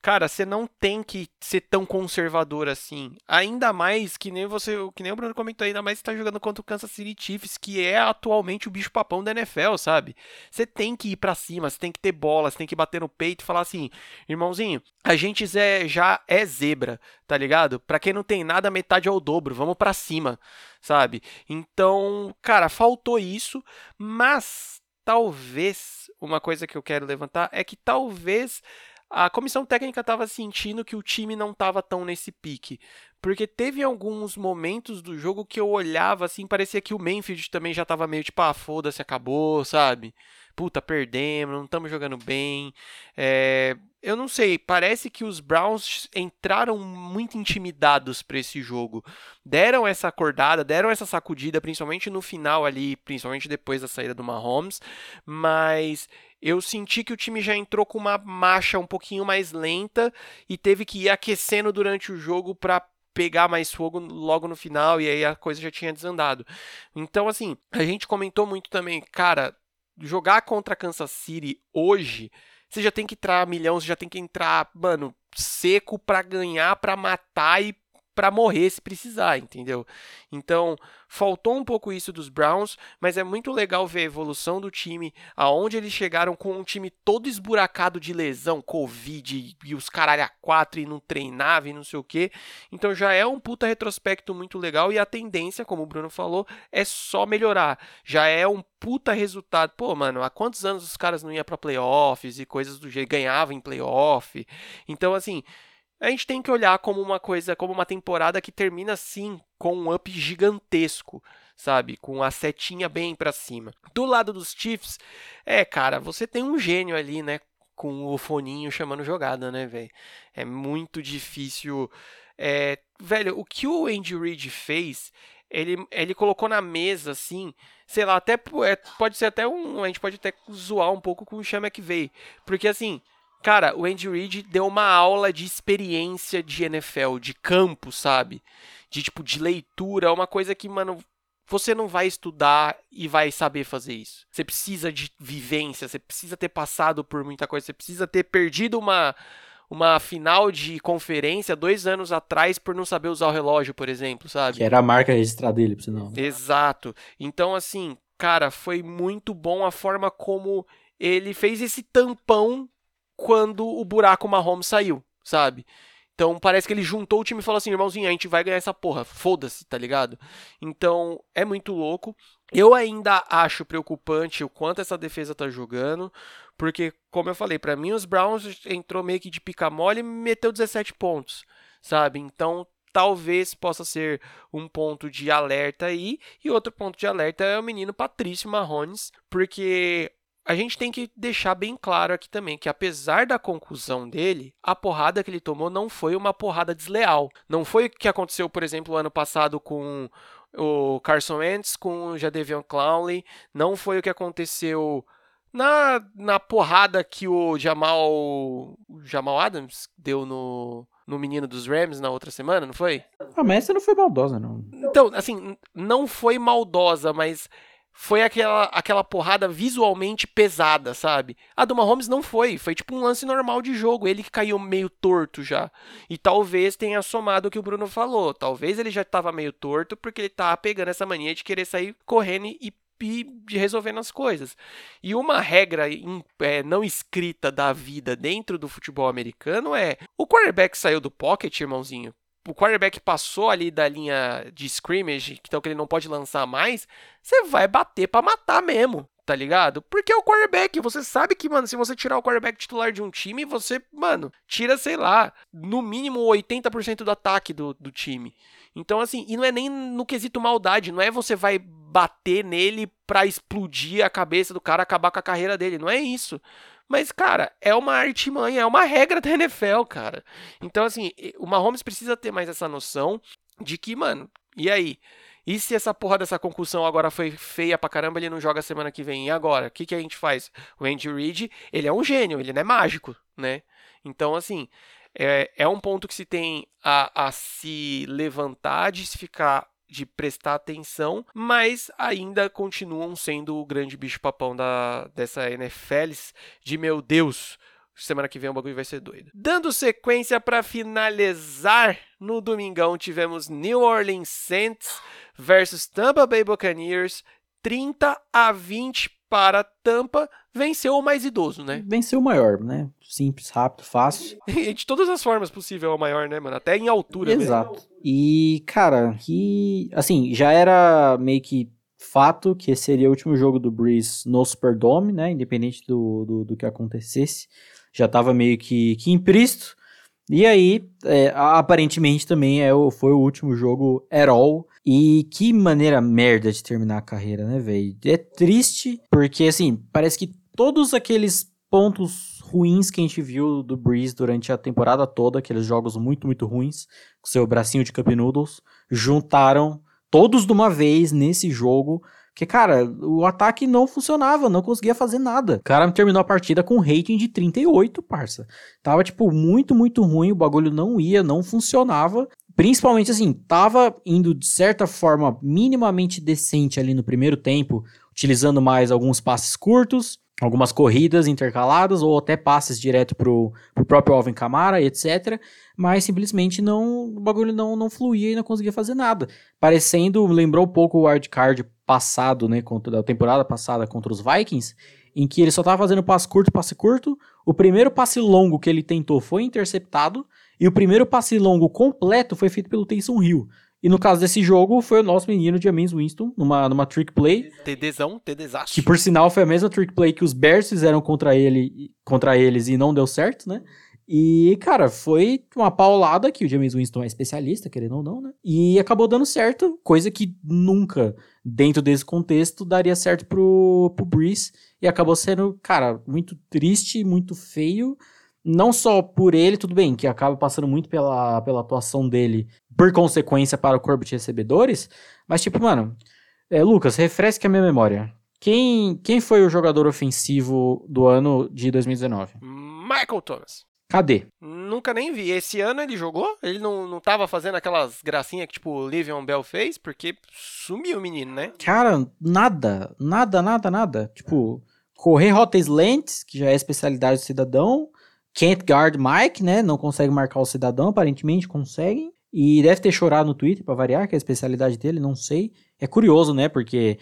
Cara, você não tem que ser tão conservador assim. Ainda mais que nem você, que nem o Bruno comentou, ainda mais que tá jogando contra o Kansas City Chiefs, que é atualmente o bicho papão da NFL, sabe? Você tem que ir para cima, você tem que ter bola, você tem que bater no peito e falar assim, irmãozinho, a gente já é zebra, tá ligado? Pra quem não tem nada, metade é o dobro, vamos para cima, sabe? Então, cara, faltou isso, mas talvez uma coisa que eu quero levantar é que talvez a comissão técnica estava sentindo que o time não estava tão nesse pique. Porque teve alguns momentos do jogo que eu olhava assim, parecia que o Manfield também já estava meio tipo, ah, foda-se, acabou, sabe? Puta, perdemos, não estamos jogando bem. É, eu não sei, parece que os Browns entraram muito intimidados para esse jogo. Deram essa acordada, deram essa sacudida, principalmente no final ali, principalmente depois da saída do Mahomes, mas eu senti que o time já entrou com uma marcha um pouquinho mais lenta e teve que ir aquecendo durante o jogo para pegar mais fogo logo no final e aí a coisa já tinha desandado. Então, assim, a gente comentou muito também, cara, jogar contra Kansas City hoje, você já tem que entrar milhão, você já tem que entrar, mano, seco para ganhar, para matar e para morrer se precisar, entendeu? Então, faltou um pouco isso dos Browns, mas é muito legal ver a evolução do time, aonde eles chegaram com um time todo esburacado de lesão, Covid e os caralho a quatro e não treinava e não sei o que. Então já é um puta retrospecto muito legal e a tendência, como o Bruno falou, é só melhorar. Já é um puta resultado. Pô, mano, há quantos anos os caras não iam para playoffs e coisas do jeito, ganhavam em playoff. Então, assim, a gente tem que olhar como uma coisa, como uma temporada que termina assim, com um up gigantesco, sabe? Com a setinha bem para cima. Do lado dos Chiefs, é, cara, você tem um gênio ali, né? Com o foninho chamando jogada, né, velho? É muito difícil. É, velho, o que o Andy Reid fez, ele, ele colocou na mesa, assim, sei lá, até é, pode ser até um. A gente pode até zoar um pouco com o Chama que veio. Porque assim Cara, o Andy Reid deu uma aula de experiência de NFL, de campo, sabe? De tipo, de leitura, uma coisa que, mano, você não vai estudar e vai saber fazer isso. Você precisa de vivência, você precisa ter passado por muita coisa, você precisa ter perdido uma, uma final de conferência dois anos atrás por não saber usar o relógio, por exemplo, sabe? Que era a marca registrada dele, por sinal. Exato. Então, assim, cara, foi muito bom a forma como ele fez esse tampão quando o buraco Mahomes saiu, sabe? Então parece que ele juntou o time e falou assim, irmãozinho, a gente vai ganhar essa porra, foda-se, tá ligado? Então é muito louco. Eu ainda acho preocupante o quanto essa defesa tá jogando, porque, como eu falei, para mim os Browns entrou meio que de pica mole e meteu 17 pontos, sabe? Então talvez possa ser um ponto de alerta aí. E outro ponto de alerta é o menino Patrício Marrones, porque a gente tem que deixar bem claro aqui também que, apesar da conclusão dele, a porrada que ele tomou não foi uma porrada desleal. Não foi o que aconteceu, por exemplo, ano passado com o Carson Wentz, com o Jadevion Clowney. Não foi o que aconteceu na, na porrada que o Jamal, o Jamal Adams deu no, no menino dos Rams na outra semana, não foi? Ah, mas essa não foi maldosa, não. Então, assim, não foi maldosa, mas foi aquela, aquela porrada visualmente pesada, sabe? A do Mahomes não foi, foi tipo um lance normal de jogo, ele que caiu meio torto já. E talvez tenha somado o que o Bruno falou, talvez ele já estava meio torto porque ele tava pegando essa mania de querer sair correndo e de resolvendo as coisas. E uma regra é, não escrita da vida dentro do futebol americano é: o quarterback saiu do pocket, irmãozinho, o quarterback passou ali da linha de scrimmage, então que ele não pode lançar mais, você vai bater para matar mesmo, tá ligado? Porque é o quarterback, você sabe que, mano, se você tirar o quarterback titular de um time, você, mano, tira, sei lá, no mínimo 80% do ataque do, do time. Então, assim, e não é nem no quesito maldade, não é você vai bater nele pra explodir a cabeça do cara, acabar com a carreira dele, não é isso. Mas, cara, é uma artimanha, é uma regra da NFL, cara. Então, assim, o Mahomes precisa ter mais essa noção de que, mano, e aí? E se essa porra dessa concussão agora foi feia pra caramba, ele não joga semana que vem? E agora? O que, que a gente faz? O Andy Reid, ele é um gênio, ele não é mágico, né? Então, assim, é, é um ponto que se tem a, a se levantar, de se ficar de prestar atenção, mas ainda continuam sendo o grande bicho-papão da, dessa NFL de meu Deus. Semana que vem o bagulho vai ser doido. Dando sequência para finalizar, no domingão tivemos New Orleans Saints versus Tampa Bay Buccaneers, 30 a 20 para Tampa, venceu o mais idoso, né? Venceu o maior, né? Simples, rápido, fácil. de todas as formas possível é o maior, né, mano? Até em altura Exato. Mesmo. E, cara, que. Assim, já era meio que fato que esse seria o último jogo do Breeze no Superdome, né? Independente do, do, do que acontecesse. Já tava meio que, que implícito. E aí, é, aparentemente também é, foi o último jogo at all. E que maneira merda de terminar a carreira, né, velho? É triste, porque assim, parece que todos aqueles pontos ruins que a gente viu do Breeze durante a temporada toda, aqueles jogos muito, muito ruins, com seu bracinho de Cup Noodles, juntaram todos de uma vez nesse jogo porque, cara, o ataque não funcionava, não conseguia fazer nada. O cara terminou a partida com um rating de 38, parça. Tava, tipo, muito, muito ruim, o bagulho não ia, não funcionava. principalmente assim, tava indo de certa forma minimamente decente ali no primeiro tempo, utilizando mais alguns passes curtos, algumas corridas intercaladas ou até passes direto pro, pro próprio Alvin Kamara, etc. Mas simplesmente não, o bagulho não, não fluía e não conseguia fazer nada. Parecendo, lembrou um pouco o wildcard passado, né, contra, da temporada passada contra os Vikings, em que ele só tava fazendo passe curto, passe curto. O primeiro passe longo que ele tentou foi interceptado e o primeiro passe longo completo foi feito pelo Taysom Hill. E no caso desse jogo, foi o nosso menino James Winston, numa, numa trick play. TDzão, TDzaço. Que por sinal foi a mesma trick play que os Bears fizeram contra, ele, contra eles e não deu certo, né? E, cara, foi uma paulada que o James Winston é especialista, querendo ou não, né? E acabou dando certo, coisa que nunca, dentro desse contexto, daria certo pro, pro Breeze. E acabou sendo, cara, muito triste, muito feio não só por ele, tudo bem, que acaba passando muito pela, pela atuação dele, por consequência para o corpo de recebedores, mas tipo, mano, é, Lucas, refresque a minha memória. Quem, quem foi o jogador ofensivo do ano de 2019? Michael Thomas. Cadê? Nunca nem vi. Esse ano ele jogou? Ele não, não tava fazendo aquelas gracinhas que, tipo, o Livion Bell fez? Porque sumiu o menino, né? Cara, nada. Nada, nada, nada. Tipo, correr rota slant, que já é especialidade do cidadão, Can't guard Mike, né? Não consegue marcar o cidadão, aparentemente conseguem. E deve ter chorado no Twitter para variar, que é a especialidade dele, não sei. É curioso, né? Porque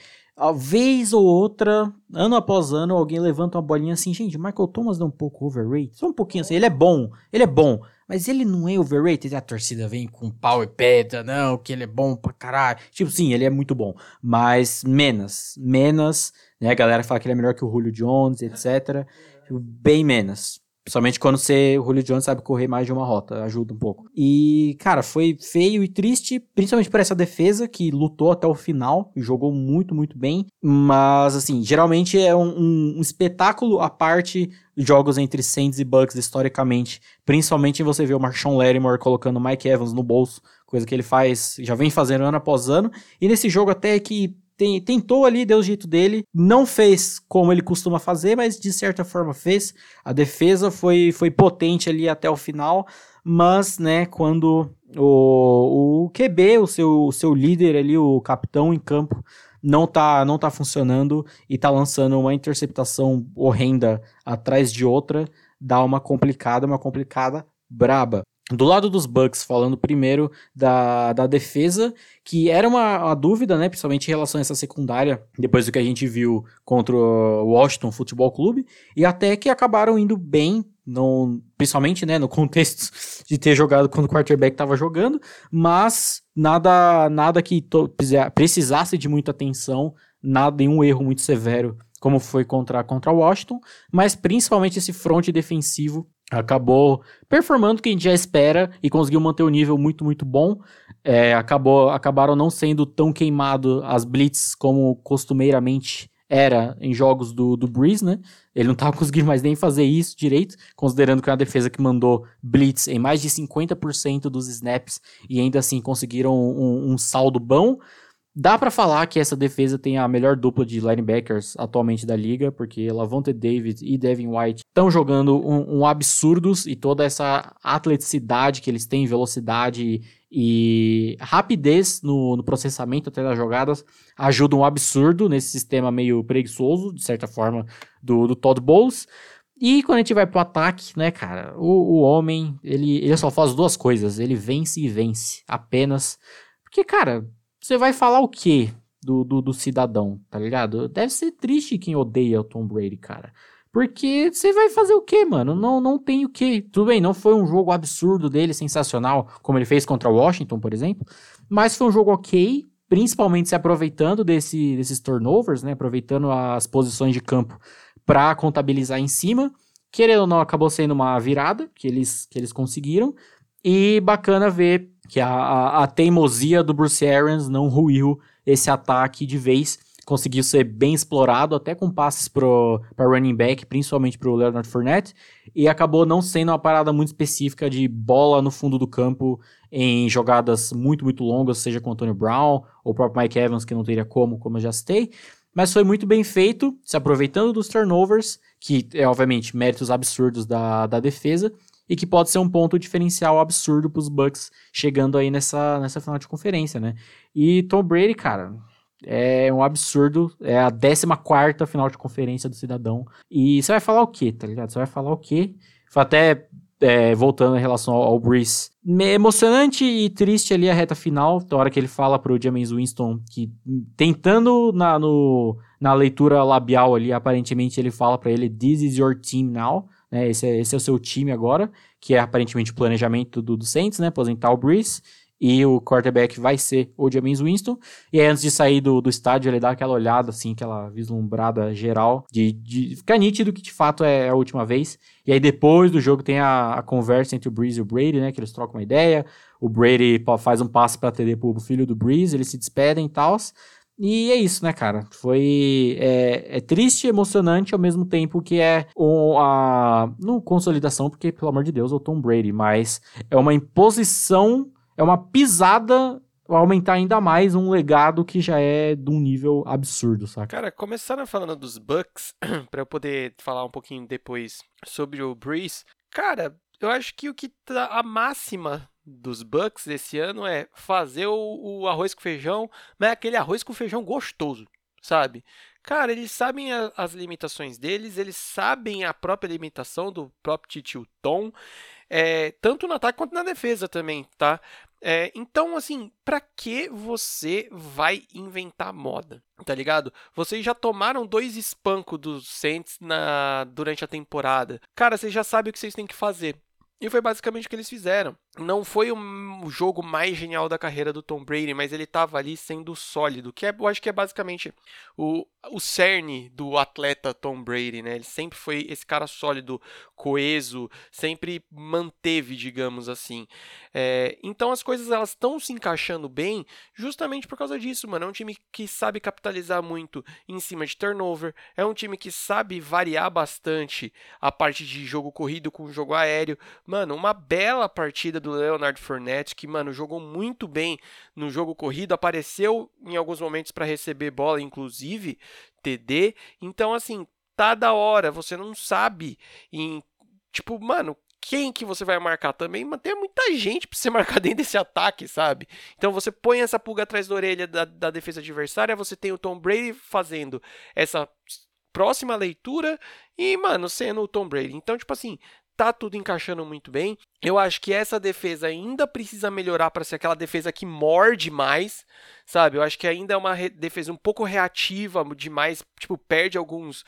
vez ou outra, ano após ano, alguém levanta uma bolinha assim, gente, Michael Thomas é um pouco overrated. Só um pouquinho assim, ele é bom, ele é bom, mas ele não é overrated. A torcida vem com pau e pedra, não, que ele é bom pra caralho. Tipo, sim, ele é muito bom, mas menos, menos, né? A galera fala que ele é melhor que o Julio Jones, etc. Bem menos. Principalmente quando você, o Julio Jones sabe correr mais de uma rota, ajuda um pouco. E, cara, foi feio e triste, principalmente por essa defesa que lutou até o final e jogou muito, muito bem. Mas, assim, geralmente é um, um, um espetáculo à parte jogos entre Saints e Bucks historicamente. Principalmente você vê o Marshawn Lattimore colocando o Mike Evans no bolso, coisa que ele faz, já vem fazendo ano após ano. E nesse jogo até que tem, tentou ali, deu o jeito dele, não fez como ele costuma fazer, mas de certa forma fez. A defesa foi, foi potente ali até o final, mas, né, quando o, o QB, o seu, o seu líder ali, o capitão em campo, não tá, não tá funcionando e tá lançando uma interceptação horrenda atrás de outra, dá uma complicada, uma complicada braba. Do lado dos Bucks, falando primeiro da, da defesa, que era uma, uma, dúvida, né, principalmente em relação a essa secundária, depois do que a gente viu contra o Washington Futebol Clube, e até que acabaram indo bem, no, principalmente né, no contexto de ter jogado quando o quarterback estava jogando, mas nada, nada que precisasse de muita atenção, nada, nenhum erro muito severo como foi contra, contra Washington, mas principalmente esse front defensivo acabou performando o que a gente já espera e conseguiu manter o nível muito, muito bom. É, acabou, acabaram não sendo tão queimado as blitz como costumeiramente era em jogos do, do Breeze, né? Ele não estava conseguindo mais nem fazer isso direito, considerando que é uma defesa que mandou blitz em mais de 50% dos snaps e ainda assim conseguiram um, um saldo bom. Dá para falar que essa defesa tem a melhor dupla de linebackers atualmente da liga, porque Lavonte David e Devin White estão jogando um, um, absurdos e toda essa atleticidade que eles têm, velocidade e rapidez no, no processamento até das jogadas ajuda um absurdo nesse sistema meio preguiçoso, de certa forma, do, do Todd Bowles. E quando a gente vai pro ataque, né, cara, o, o homem, ele, ele só faz duas coisas, ele vence e vence, apenas. Porque, cara, você vai falar o quê do, do, do, cidadão, tá ligado? Deve ser triste quem odeia o Tom Brady, cara. Porque você vai fazer o quê, mano? Não, não tem o quê. Tudo bem, não foi um jogo absurdo dele, sensacional, como ele fez contra o Washington, por exemplo. Mas foi um jogo ok, principalmente se aproveitando desse, desses turnovers, né? Aproveitando as posições de campo para contabilizar em cima. Querendo ou não, acabou sendo uma virada que eles, que eles conseguiram. E bacana ver que a, a, a teimosia do Bruce Arians não ruiu esse ataque de vez. Conseguiu ser bem explorado, até com passes para running back, principalmente para o Leonard Fournette, e acabou não sendo uma parada muito específica de bola no fundo do campo em jogadas muito, muito longas, seja com o Antonio Brown ou o próprio Mike Evans, que não teria como, como eu já citei. Mas foi muito bem feito, se aproveitando dos turnovers, que é obviamente méritos absurdos da, da defesa, e que pode ser um ponto diferencial absurdo para os Bucks chegando aí nessa, nessa final de conferência, né? E Tom Brady, cara, é um absurdo. É a 14 final de conferência do Cidadão. E você vai falar o quê, tá ligado? Você vai falar o quê? Até é, voltando em relação ao, ao Breeze. Emocionante e triste ali a reta final, da hora que ele fala pro James Winston que tentando na, no, na leitura labial ali, aparentemente ele fala para ele, this is your team now, né, esse, é, esse é o seu time agora, que é aparentemente o planejamento do, do Saints, né, aposentar o Breeze, e o quarterback vai ser o James Winston. E aí, antes de sair do, do estádio, ele dá aquela olhada, assim, aquela vislumbrada geral, de, de ficar nítido que de fato é a última vez. E aí, depois do jogo, tem a, a conversa entre o Breeze e o Brady, né? Que eles trocam uma ideia. O Brady faz um passe para atender pro filho do Breeze, eles se despedem e tal. E é isso, né, cara? Foi. É, é, triste, emocionante ao mesmo tempo que é um, a. Não consolidação, porque, pelo amor de Deus, é o Tom Brady, mas é uma imposição é uma pisada aumentar ainda mais um legado que já é de um nível absurdo, saca? Cara, começando falando dos Bucks, para eu poder falar um pouquinho depois sobre o Breeze, cara, eu acho que o que tá a máxima dos Bucks esse ano é fazer o, o arroz com feijão, mas é aquele arroz com feijão gostoso, sabe? Cara, eles sabem a, as limitações deles, eles sabem a própria limitação do próprio Titio Tom, é, tanto no ataque quanto na defesa também, tá? É, então, assim, pra que você vai inventar moda? Tá ligado? Vocês já tomaram dois espancos dos Saints na, durante a temporada. Cara, vocês já sabem o que vocês têm que fazer. E foi basicamente o que eles fizeram. Não foi o jogo mais genial da carreira do Tom Brady, mas ele estava ali sendo sólido, que é, eu acho que é basicamente o, o cerne do atleta Tom Brady, né? Ele sempre foi esse cara sólido, coeso, sempre manteve, digamos assim. É, então as coisas elas estão se encaixando bem justamente por causa disso, mano. É um time que sabe capitalizar muito em cima de turnover, é um time que sabe variar bastante a parte de jogo corrido com jogo aéreo. Mano, uma bela partida do Leonard Fournette, que, mano, jogou muito bem no jogo corrido, apareceu em alguns momentos para receber bola, inclusive TD. Então, assim, tá da hora, você não sabe em tipo, mano, quem que você vai marcar também, mas tem muita gente para você marcar dentro desse ataque, sabe? Então você põe essa pulga atrás da orelha da, da defesa adversária, você tem o Tom Brady fazendo essa próxima leitura e, mano, sendo o Tom Brady. Então, tipo assim, tá tudo encaixando muito bem. Eu acho que essa defesa ainda precisa melhorar para ser aquela defesa que morde mais, sabe? Eu acho que ainda é uma defesa um pouco reativa demais, tipo, perde alguns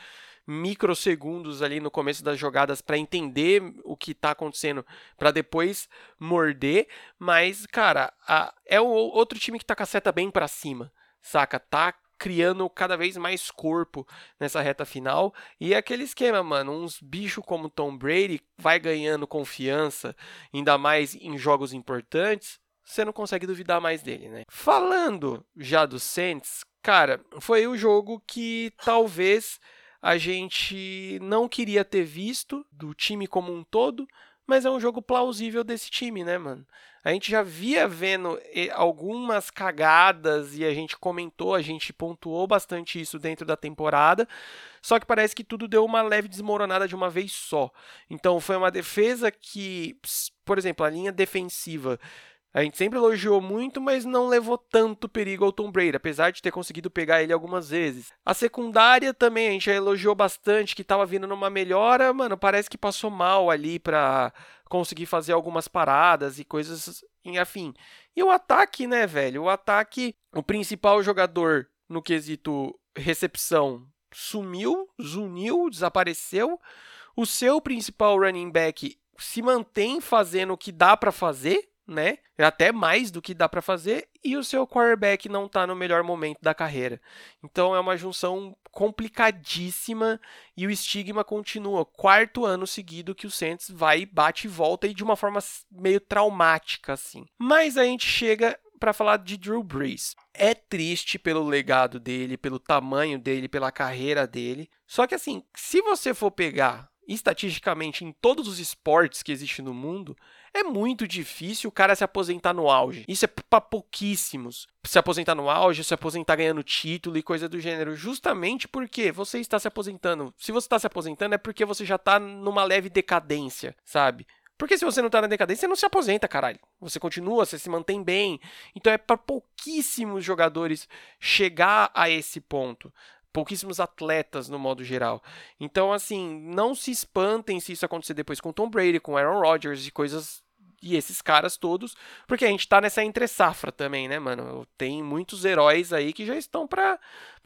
microsegundos ali no começo das jogadas para entender o que está acontecendo para depois morder, mas cara, a, é o outro time que tá com a seta bem para cima, saca? Tá criando cada vez mais corpo nessa reta final. E é aquele esquema, mano, uns bichos como Tom Brady vai ganhando confiança, ainda mais em jogos importantes, você não consegue duvidar mais dele, né? Falando já do Saints, cara, foi o jogo que talvez a gente não queria ter visto do time como um todo, mas é um jogo plausível desse time, né, mano? A gente já via vendo eh, algumas cagadas e a gente comentou, a gente pontuou bastante isso dentro da temporada. Só que parece que tudo deu uma leve desmoronada de uma vez só. Então foi uma defesa que, por exemplo, a linha defensiva a gente sempre elogiou muito, mas não levou tanto perigo ao Tom Brady, apesar de ter conseguido pegar ele algumas vezes. A secundária também a gente já elogiou bastante, que estava vindo numa melhora, mano, parece que passou mal ali para conseguir fazer algumas paradas e coisas em afim. E o ataque, né, velho? O ataque, o principal jogador no quesito recepção sumiu, zuniu, desapareceu. O seu principal running back se mantém fazendo o que dá para fazer, né? Até mais do que dá para fazer e o seu quarterback não está no melhor momento da carreira. Então é uma junção complicadíssima e o estigma continua. Quarto ano seguido que o Saints vai, bate e volta e de uma forma meio traumática assim. Mas a gente chega para falar de Drew Brees. É triste pelo legado dele, pelo tamanho dele, pela carreira dele. Só que assim, se você for pegar estatisticamente em todos os esportes que existem no mundo, é muito difícil o cara se aposentar no auge. Isso é para pouquíssimos. Se aposentar no auge, se aposentar ganhando título e coisa do gênero. Justamente porque você está se aposentando. Se você está se aposentando, é porque você já está numa leve decadência, sabe? Porque se você não tá na decadência, você não se aposenta, caralho. Você continua, você se mantém bem. Então é para pouquíssimos jogadores chegar a esse ponto pouquíssimos atletas no modo geral. Então, assim, não se espantem se isso acontecer depois com Tom Brady, com Aaron Rodgers e coisas e esses caras todos, porque a gente tá nessa entre safra também, né, mano? Tem muitos heróis aí que já estão para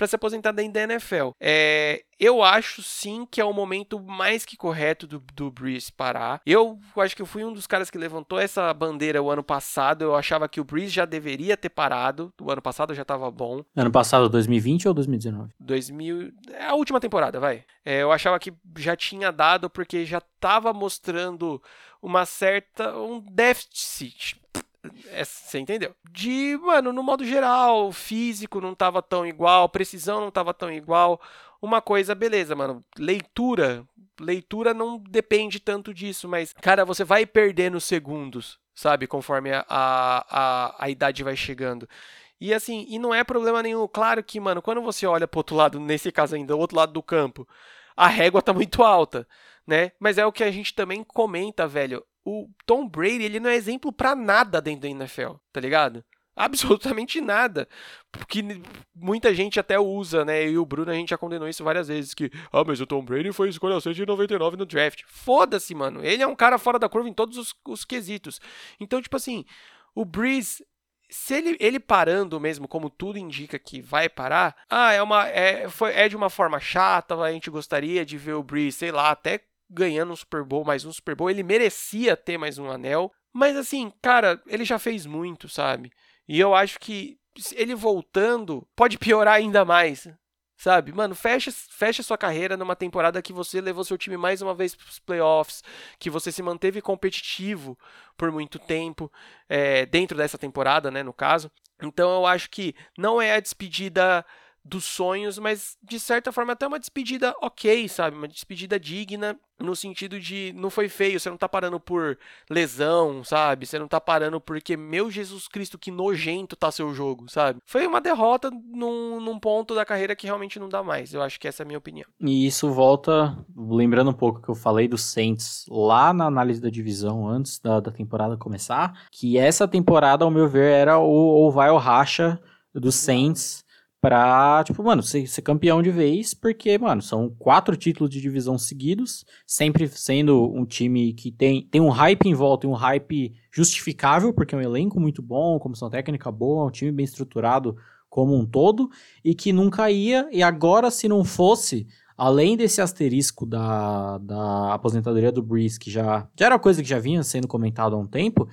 se aposentar dentro da NFL. É, eu acho sim que é o momento mais que correto do, do Breeze parar. Eu acho que eu fui um dos caras que levantou essa bandeira o ano passado. Eu achava que o Breeze já deveria ter parado. O ano passado já tava bom. Ano passado, 2020 ou 2019? 2000. É a última temporada, vai. É, eu achava que já tinha dado porque já tava mostrando uma certa. um déficit. É, você entendeu? De, mano, no modo geral, físico não tava tão igual, precisão não tava tão igual. Uma coisa, beleza, mano. Leitura. Leitura não depende tanto disso, mas, cara, você vai perdendo segundos, sabe? Conforme a, a, a, a idade vai chegando. E assim, e não é problema nenhum. Claro que, mano, quando você olha pro outro lado, nesse caso ainda, o outro lado do campo, a régua tá muito alta né? Mas é o que a gente também comenta, velho. O Tom Brady, ele não é exemplo para nada dentro da NFL, tá ligado? Absolutamente nada. Porque muita gente até usa, né? Eu e o Bruno, a gente já condenou isso várias vezes. Que, ah, mas o Tom Brady foi escolha 199 no draft. Foda-se, mano. Ele é um cara fora da curva em todos os, os quesitos. Então, tipo assim, o Breeze se ele, ele parando mesmo, como tudo indica que vai parar, ah, é uma é, foi, é de uma forma chata, a gente gostaria de ver o Breeze, sei lá, até ganhando um Super Bowl, mais um Super Bowl. Ele merecia ter mais um anel. Mas assim, cara, ele já fez muito, sabe? E eu acho que ele voltando pode piorar ainda mais. Sabe? Mano, fecha, fecha sua carreira numa temporada que você levou seu time mais uma vez para os playoffs, que você se manteve competitivo por muito tempo, é, dentro dessa temporada, né, no caso. Então eu acho que não é a despedida dos sonhos, mas de certa forma até uma despedida ok, sabe? Uma despedida digna no sentido de não foi feio, você não tá parando por lesão, sabe? Você não tá parando porque, meu Jesus Cristo, que nojento tá seu jogo, sabe? Foi uma derrota num, num ponto da carreira que realmente não dá mais. Eu acho que essa é a minha opinião. E isso volta, lembrando um pouco que eu falei do Saints lá na análise da divisão antes da, da temporada começar, que essa temporada, ao meu ver, era o, ou vai o racha do Saints pra, tipo, mano, ser, ser, campeão de vez, porque, mano, são quatro títulos de divisão seguidos, sempre sendo um time que tem, tem um hype em volta e um hype justificável, porque é um elenco muito bom, comissão técnica boa, um time bem estruturado como um todo, e que nunca ia, e agora, se não fosse, além desse asterisco da, da aposentadoria do Breeze, que já, já era coisa que já vinha sendo comentado há um tempo,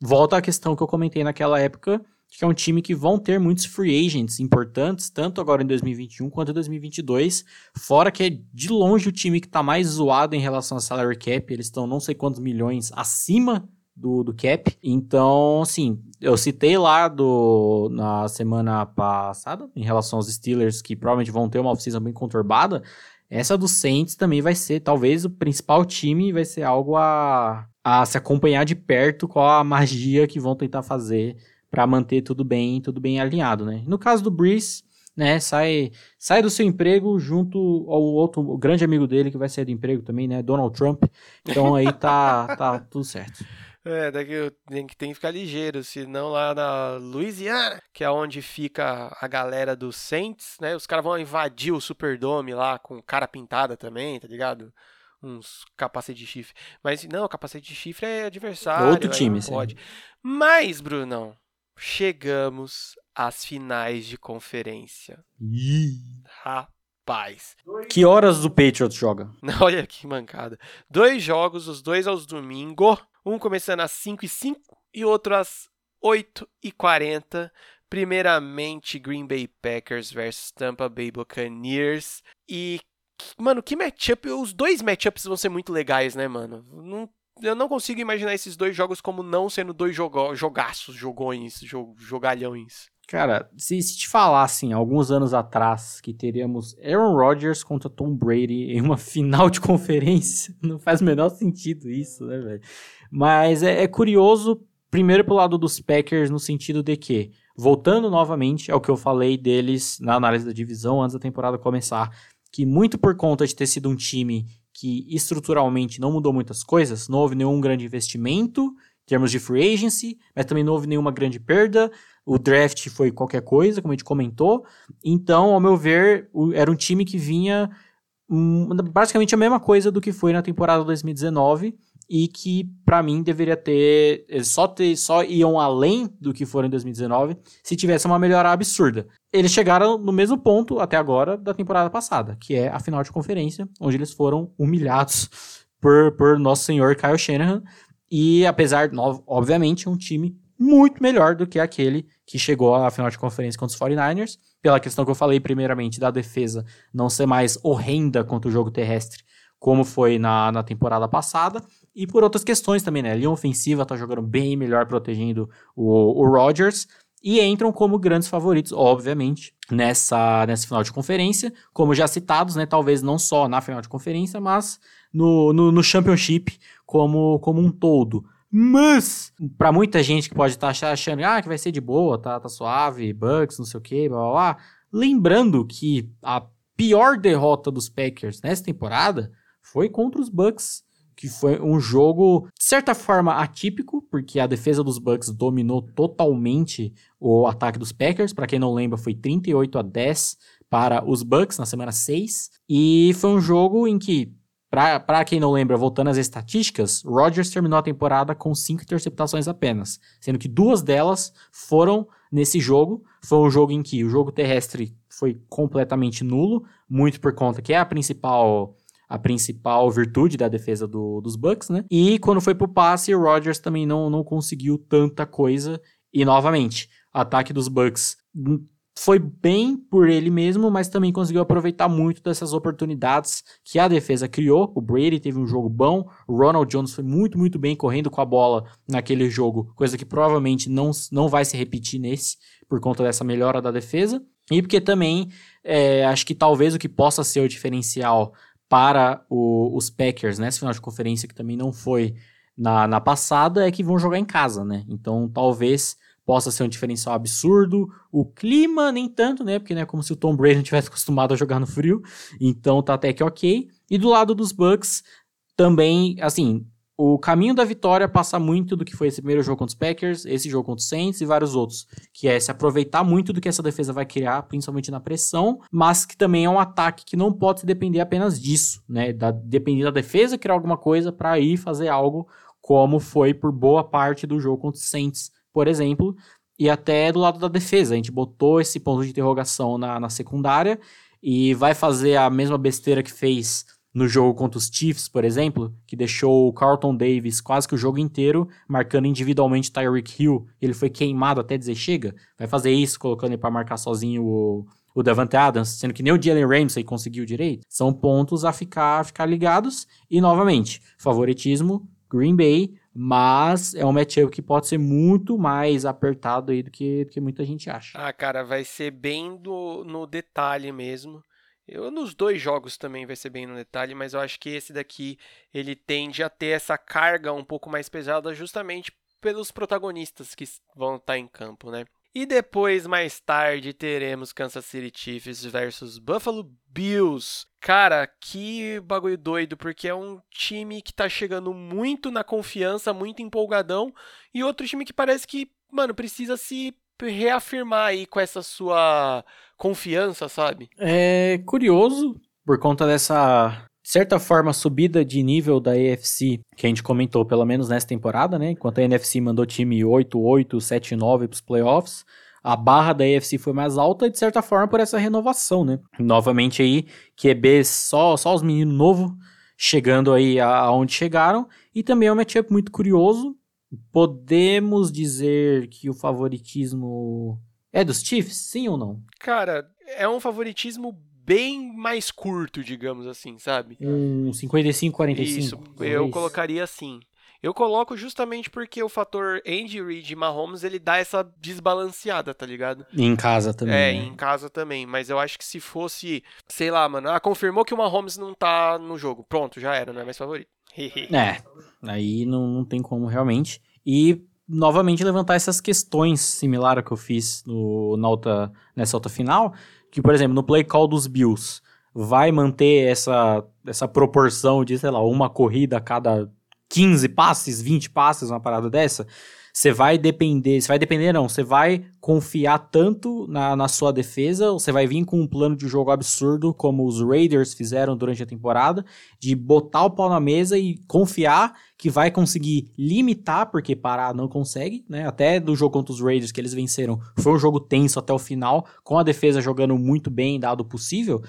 volta à questão que eu comentei naquela época, que é um time que vão ter muitos free agents importantes, tanto agora em 2021 quanto em 2022. Fora que é de longe o time que está mais zoado em relação a salary cap, eles estão não sei quantos milhões acima do, do cap. Então, assim, eu citei lá do, na semana passada, em relação aos Steelers, que provavelmente vão ter uma oficina bem conturbada. Essa do Saints também vai ser, talvez, o principal time, vai ser algo a, a se acompanhar de perto com a magia que vão tentar fazer para manter tudo bem, tudo bem alinhado, né? No caso do Breeze, né, sai, sai do seu emprego junto ao outro grande amigo dele que vai sair do emprego também, né, Donald Trump. Então aí tá, tá tudo certo. É, daqui tenho que, tem que ficar ligeiro, senão lá na Louisiana, que é onde fica a galera dos Saints, né? Os caras vão invadir o Superdome lá com cara pintada também, tá ligado? Uns capacete de chifre. Mas não, capacete de chifre é adversário. Outro time, sim. Pode. Mas, Brunão, chegamos às finais de conferência. Ih. Rapaz. Que horas o Patriots joga? Olha que mancada. Dois jogos, os dois aos domingos. Um começando às 5 e 5 e outro às 8 e 40 Primeiramente, Green Bay Packers versus Tampa Bay Buccaneers. E, mano, que matchup. Os dois matchups vão ser muito legais, né, mano? Não eu não consigo imaginar esses dois jogos como não sendo dois jogo, jogaços, jogões, jogalhões. Cara, se, se te falassem alguns anos atrás que teríamos Aaron Rodgers contra Tom Brady em uma final de conferência, não faz o menor sentido isso, né, velho? Mas é, é curioso, primeiro pro lado dos Packers, no sentido de que, voltando novamente ao que eu falei deles na análise da divisão antes da temporada começar, que muito por conta de ter sido um time que estruturalmente não mudou muitas coisas, não houve nenhum grande investimento em termos de free agency, mas também não houve nenhuma grande perda. O draft foi qualquer coisa, como a gente comentou. Então, ao meu ver, era um time que vinha um, basicamente a mesma coisa do que foi na temporada 2019 e que para mim deveria ter só ter só iam além do que foram em 2019 se tivesse uma melhora absurda. Eles chegaram no mesmo ponto até agora da temporada passada, que é a final de conferência, onde eles foram humilhados por, por nosso senhor Kyle Shanahan e apesar obviamente um time muito melhor do que aquele que chegou à final de conferência contra os 49ers, pela questão que eu falei primeiramente da defesa não ser mais horrenda contra o jogo terrestre, como foi na, na temporada passada, e por outras questões também, né? A linha ofensiva tá jogando bem melhor protegendo o, o Rodgers. E entram como grandes favoritos, obviamente, nessa, nessa final de conferência. Como já citados, né? Talvez não só na final de conferência, mas no, no, no Championship como, como um todo. Mas, para muita gente que pode estar tá achando ah, que vai ser de boa, tá, tá suave, Bucks, não sei o que, blá blá blá. Lembrando que a pior derrota dos Packers nessa temporada foi contra os Bucks que foi um jogo, de certa forma, atípico, porque a defesa dos Bucks dominou totalmente o ataque dos Packers. Para quem não lembra, foi 38 a 10 para os Bucks na semana 6. E foi um jogo em que, para quem não lembra, voltando às estatísticas, Rodgers terminou a temporada com cinco interceptações apenas, sendo que duas delas foram nesse jogo. Foi um jogo em que o jogo terrestre foi completamente nulo, muito por conta que é a principal a principal virtude da defesa do, dos Bucks, né? E quando foi pro passe, o Rodgers também não, não conseguiu tanta coisa. E novamente, ataque dos Bucks foi bem por ele mesmo, mas também conseguiu aproveitar muito dessas oportunidades que a defesa criou. O Brady teve um jogo bom, o Ronald Jones foi muito, muito bem correndo com a bola naquele jogo, coisa que provavelmente não, não vai se repetir nesse, por conta dessa melhora da defesa. E porque também é, acho que talvez o que possa ser o diferencial para o, os Packers nessa final de conferência, que também não foi na, na passada, é que vão jogar em casa, né? Então talvez possa ser um diferencial absurdo. O clima, nem tanto, né? Porque não é como se o Tom Brady não tivesse acostumado a jogar no frio. Então tá até que ok. E do lado dos Bucks, também, assim, o caminho da vitória passa muito do que foi esse primeiro jogo contra os Packers, esse jogo contra os Saints e vários outros, que é se aproveitar muito do que essa defesa vai criar, principalmente na pressão, mas que também é um ataque que não pode depender apenas disso, né? Da, depender da defesa criar alguma coisa para ir fazer algo, como foi por boa parte do jogo contra os Saints, por exemplo, e até do lado da defesa. A gente botou esse ponto de interrogação na, na secundária e vai fazer a mesma besteira que fez no jogo contra os Chiefs, por exemplo, que deixou o Carlton Davis quase que o jogo inteiro marcando individualmente Tyreek Hill, ele foi queimado até dizer chega, vai fazer isso colocando ele para marcar sozinho o, o Davante Adams, sendo que nem o Jalen Ramsey conseguiu direito. São pontos a ficar, a ficar ligados e novamente, favoritismo Green Bay, mas é um matchup que pode ser muito mais apertado aí do que, do que muita gente acha. Ah, cara, vai ser bem do, no detalhe mesmo. Eu, nos dois jogos também vai ser bem no detalhe, mas eu acho que esse daqui ele tende a ter essa carga um pouco mais pesada justamente pelos protagonistas que vão estar em campo, né? E depois, mais tarde, teremos Kansas City Chiefs versus Buffalo Bills. Cara, que bagulho doido, porque é um time que tá chegando muito na confiança, muito empolgadão, e outro time que parece que, mano, precisa se reafirmar aí com essa sua confiança, sabe? É curioso por conta dessa certa forma subida de nível da AFC que a gente comentou pelo menos nessa temporada, né? Enquanto a NFC mandou time 8-8, 7-9 para os playoffs, a barra da AFC foi mais alta de certa forma por essa renovação, né? Novamente aí, QB só só os meninos novos chegando aí aonde chegaram e também é um matchup muito curioso Podemos dizer que o favoritismo é dos Chiefs, sim ou não? Cara, é um favoritismo bem mais curto, digamos assim, sabe? Um 55-45. Isso, eu colocaria assim. Eu coloco justamente porque o fator Andy Reid e Mahomes, ele dá essa desbalanceada, tá ligado? em casa também. É, né? em casa também. Mas eu acho que se fosse, sei lá, mano, ah, confirmou que o Mahomes não tá no jogo. Pronto, já era, não é mais favorito. é, aí não, não tem como realmente. E novamente levantar essas questões similar ao que eu fiz no, na nessa outra final, que por exemplo, no play call dos Bills, vai manter essa, essa proporção de, sei lá, uma corrida a cada 15 passes, 20 passes, uma parada dessa, você vai depender, você vai depender não, você vai confiar tanto na, na sua defesa, você vai vir com um plano de jogo absurdo, como os Raiders fizeram durante a temporada, de botar o pau na mesa e confiar que vai conseguir limitar, porque parar não consegue, né? Até do jogo contra os Raiders que eles venceram, foi um jogo tenso até o final, com a defesa jogando muito bem, dado possível.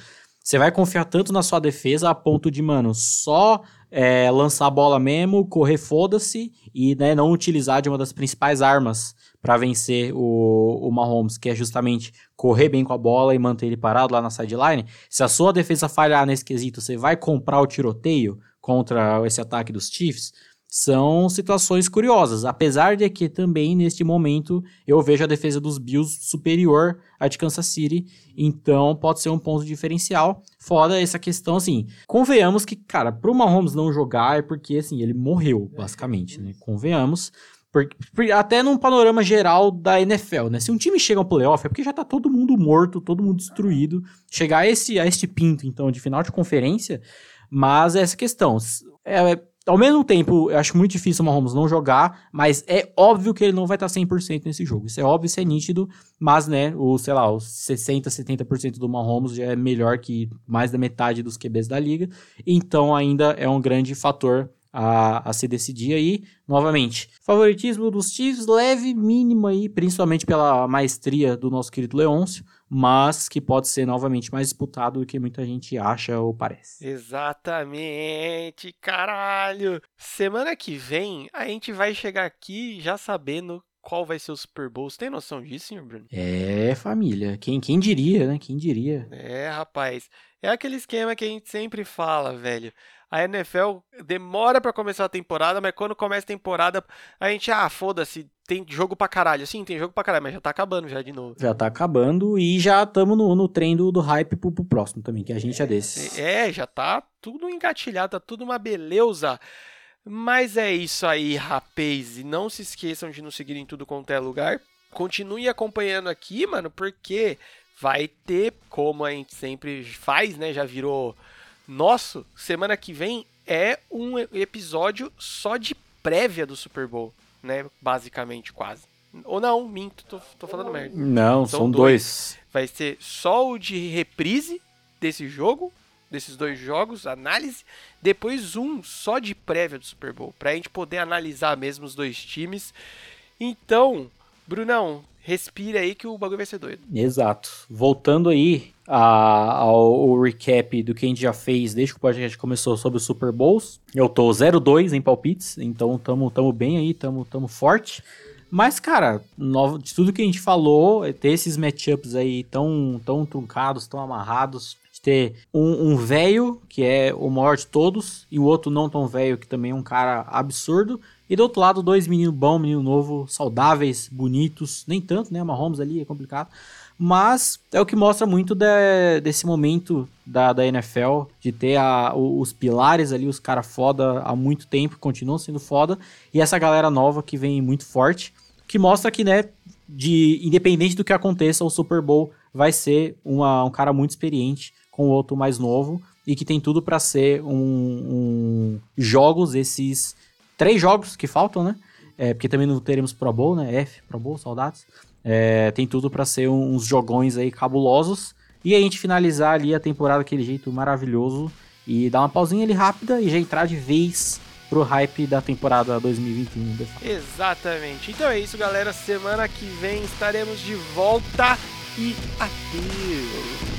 Você vai confiar tanto na sua defesa a ponto de, mano, só é, lançar a bola mesmo, correr foda-se e né, não utilizar de uma das principais armas para vencer o, o Mahomes, que é justamente correr bem com a bola e manter ele parado lá na sideline. Se a sua defesa falhar nesse quesito, você vai comprar o tiroteio contra esse ataque dos Chiefs? São situações curiosas, apesar de que também neste momento eu vejo a defesa dos Bills superior à de Kansas City, então pode ser um ponto diferencial. Foda essa questão assim. Convenhamos que, cara, pro Mahomes não jogar é porque assim, ele morreu, basicamente, né? Convenhamos. Porque, até num panorama geral da NFL, né? Se um time chega ao playoff é porque já tá todo mundo morto, todo mundo destruído. Chegar a esse, a este pinto, então, de final de conferência, mas essa questão. É, ao mesmo tempo, eu acho muito difícil o Mahomes não jogar, mas é óbvio que ele não vai estar 100% nesse jogo. Isso é óbvio, isso é nítido, mas, né, o, sei lá, os 60, 70% do Mahomes já é melhor que mais da metade dos QBs da liga, então ainda é um grande fator a, a se decidir aí. Novamente, favoritismo dos Chiefs, leve, mínimo aí, principalmente pela maestria do nosso querido Leôncio, mas que pode ser novamente mais disputado do que muita gente acha ou parece. Exatamente, caralho! Semana que vem a gente vai chegar aqui já sabendo qual vai ser o Super Bowl. Você tem noção disso, senhor Bruno? É, família. Quem, quem diria, né? Quem diria? É, rapaz. É aquele esquema que a gente sempre fala, velho. A NFL demora para começar a temporada, mas quando começa a temporada, a gente, ah, foda-se, tem jogo pra caralho. Sim, tem jogo pra caralho, mas já tá acabando já de novo. Já tá acabando e já estamos no, no trem do, do hype pro, pro, próximo também, que a gente é, é desses. É, já tá tudo engatilhado, tá tudo uma beleza. Mas é isso aí, rapaz. E não se esqueçam de nos seguir em tudo quanto é lugar. Continue acompanhando aqui, mano, porque vai ter, como a gente sempre faz, né? Já virou nosso, semana que vem é um episódio só de prévia do Super Bowl, né? Basicamente, quase. Ou não, minto, tô, tô falando merda. Não, são, são dois. dois. Vai ser só o de reprise desse jogo, desses dois jogos, análise. Depois um só de prévia do Super Bowl, pra gente poder analisar mesmo os dois times. Então, Brunão, respira aí que o bagulho vai ser doido. Exato. Voltando aí a, ao, recap do que a gente já fez desde que o podcast começou sobre os Super Bowls. Eu tô 0-2 em palpites, então tamo, tamo bem aí, tamo, tamo forte. Mas, cara, no, de tudo que a gente falou, ter esses matchups aí tão, tão truncados, tão amarrados, de ter um, um velho, que é o maior de todos, e o outro não tão velho, que também é um cara absurdo, e do outro lado, dois meninos bons, menino novo, saudáveis, bonitos, nem tanto, né? Mahomes ali é complicado. Mas é o que mostra muito de, desse momento da, da NFL, de ter a, os pilares ali, os caras foda há muito tempo, continuam sendo foda, e essa galera nova que vem muito forte, que mostra que, né, de independente do que aconteça, o Super Bowl vai ser uma, um cara muito experiente com o outro mais novo e que tem tudo para ser um, um jogos esses três jogos que faltam, né? É, porque também não teremos Pro Bowl, né? F, Pro Bowl, saudades. É, tem tudo para ser uns jogões aí cabulosos. E a gente finalizar ali a temporada daquele jeito maravilhoso. E dar uma pausinha ali rápida e já entrar de vez pro hype da temporada 2021. Exatamente. Então é isso, galera. Semana que vem estaremos de volta e adeus.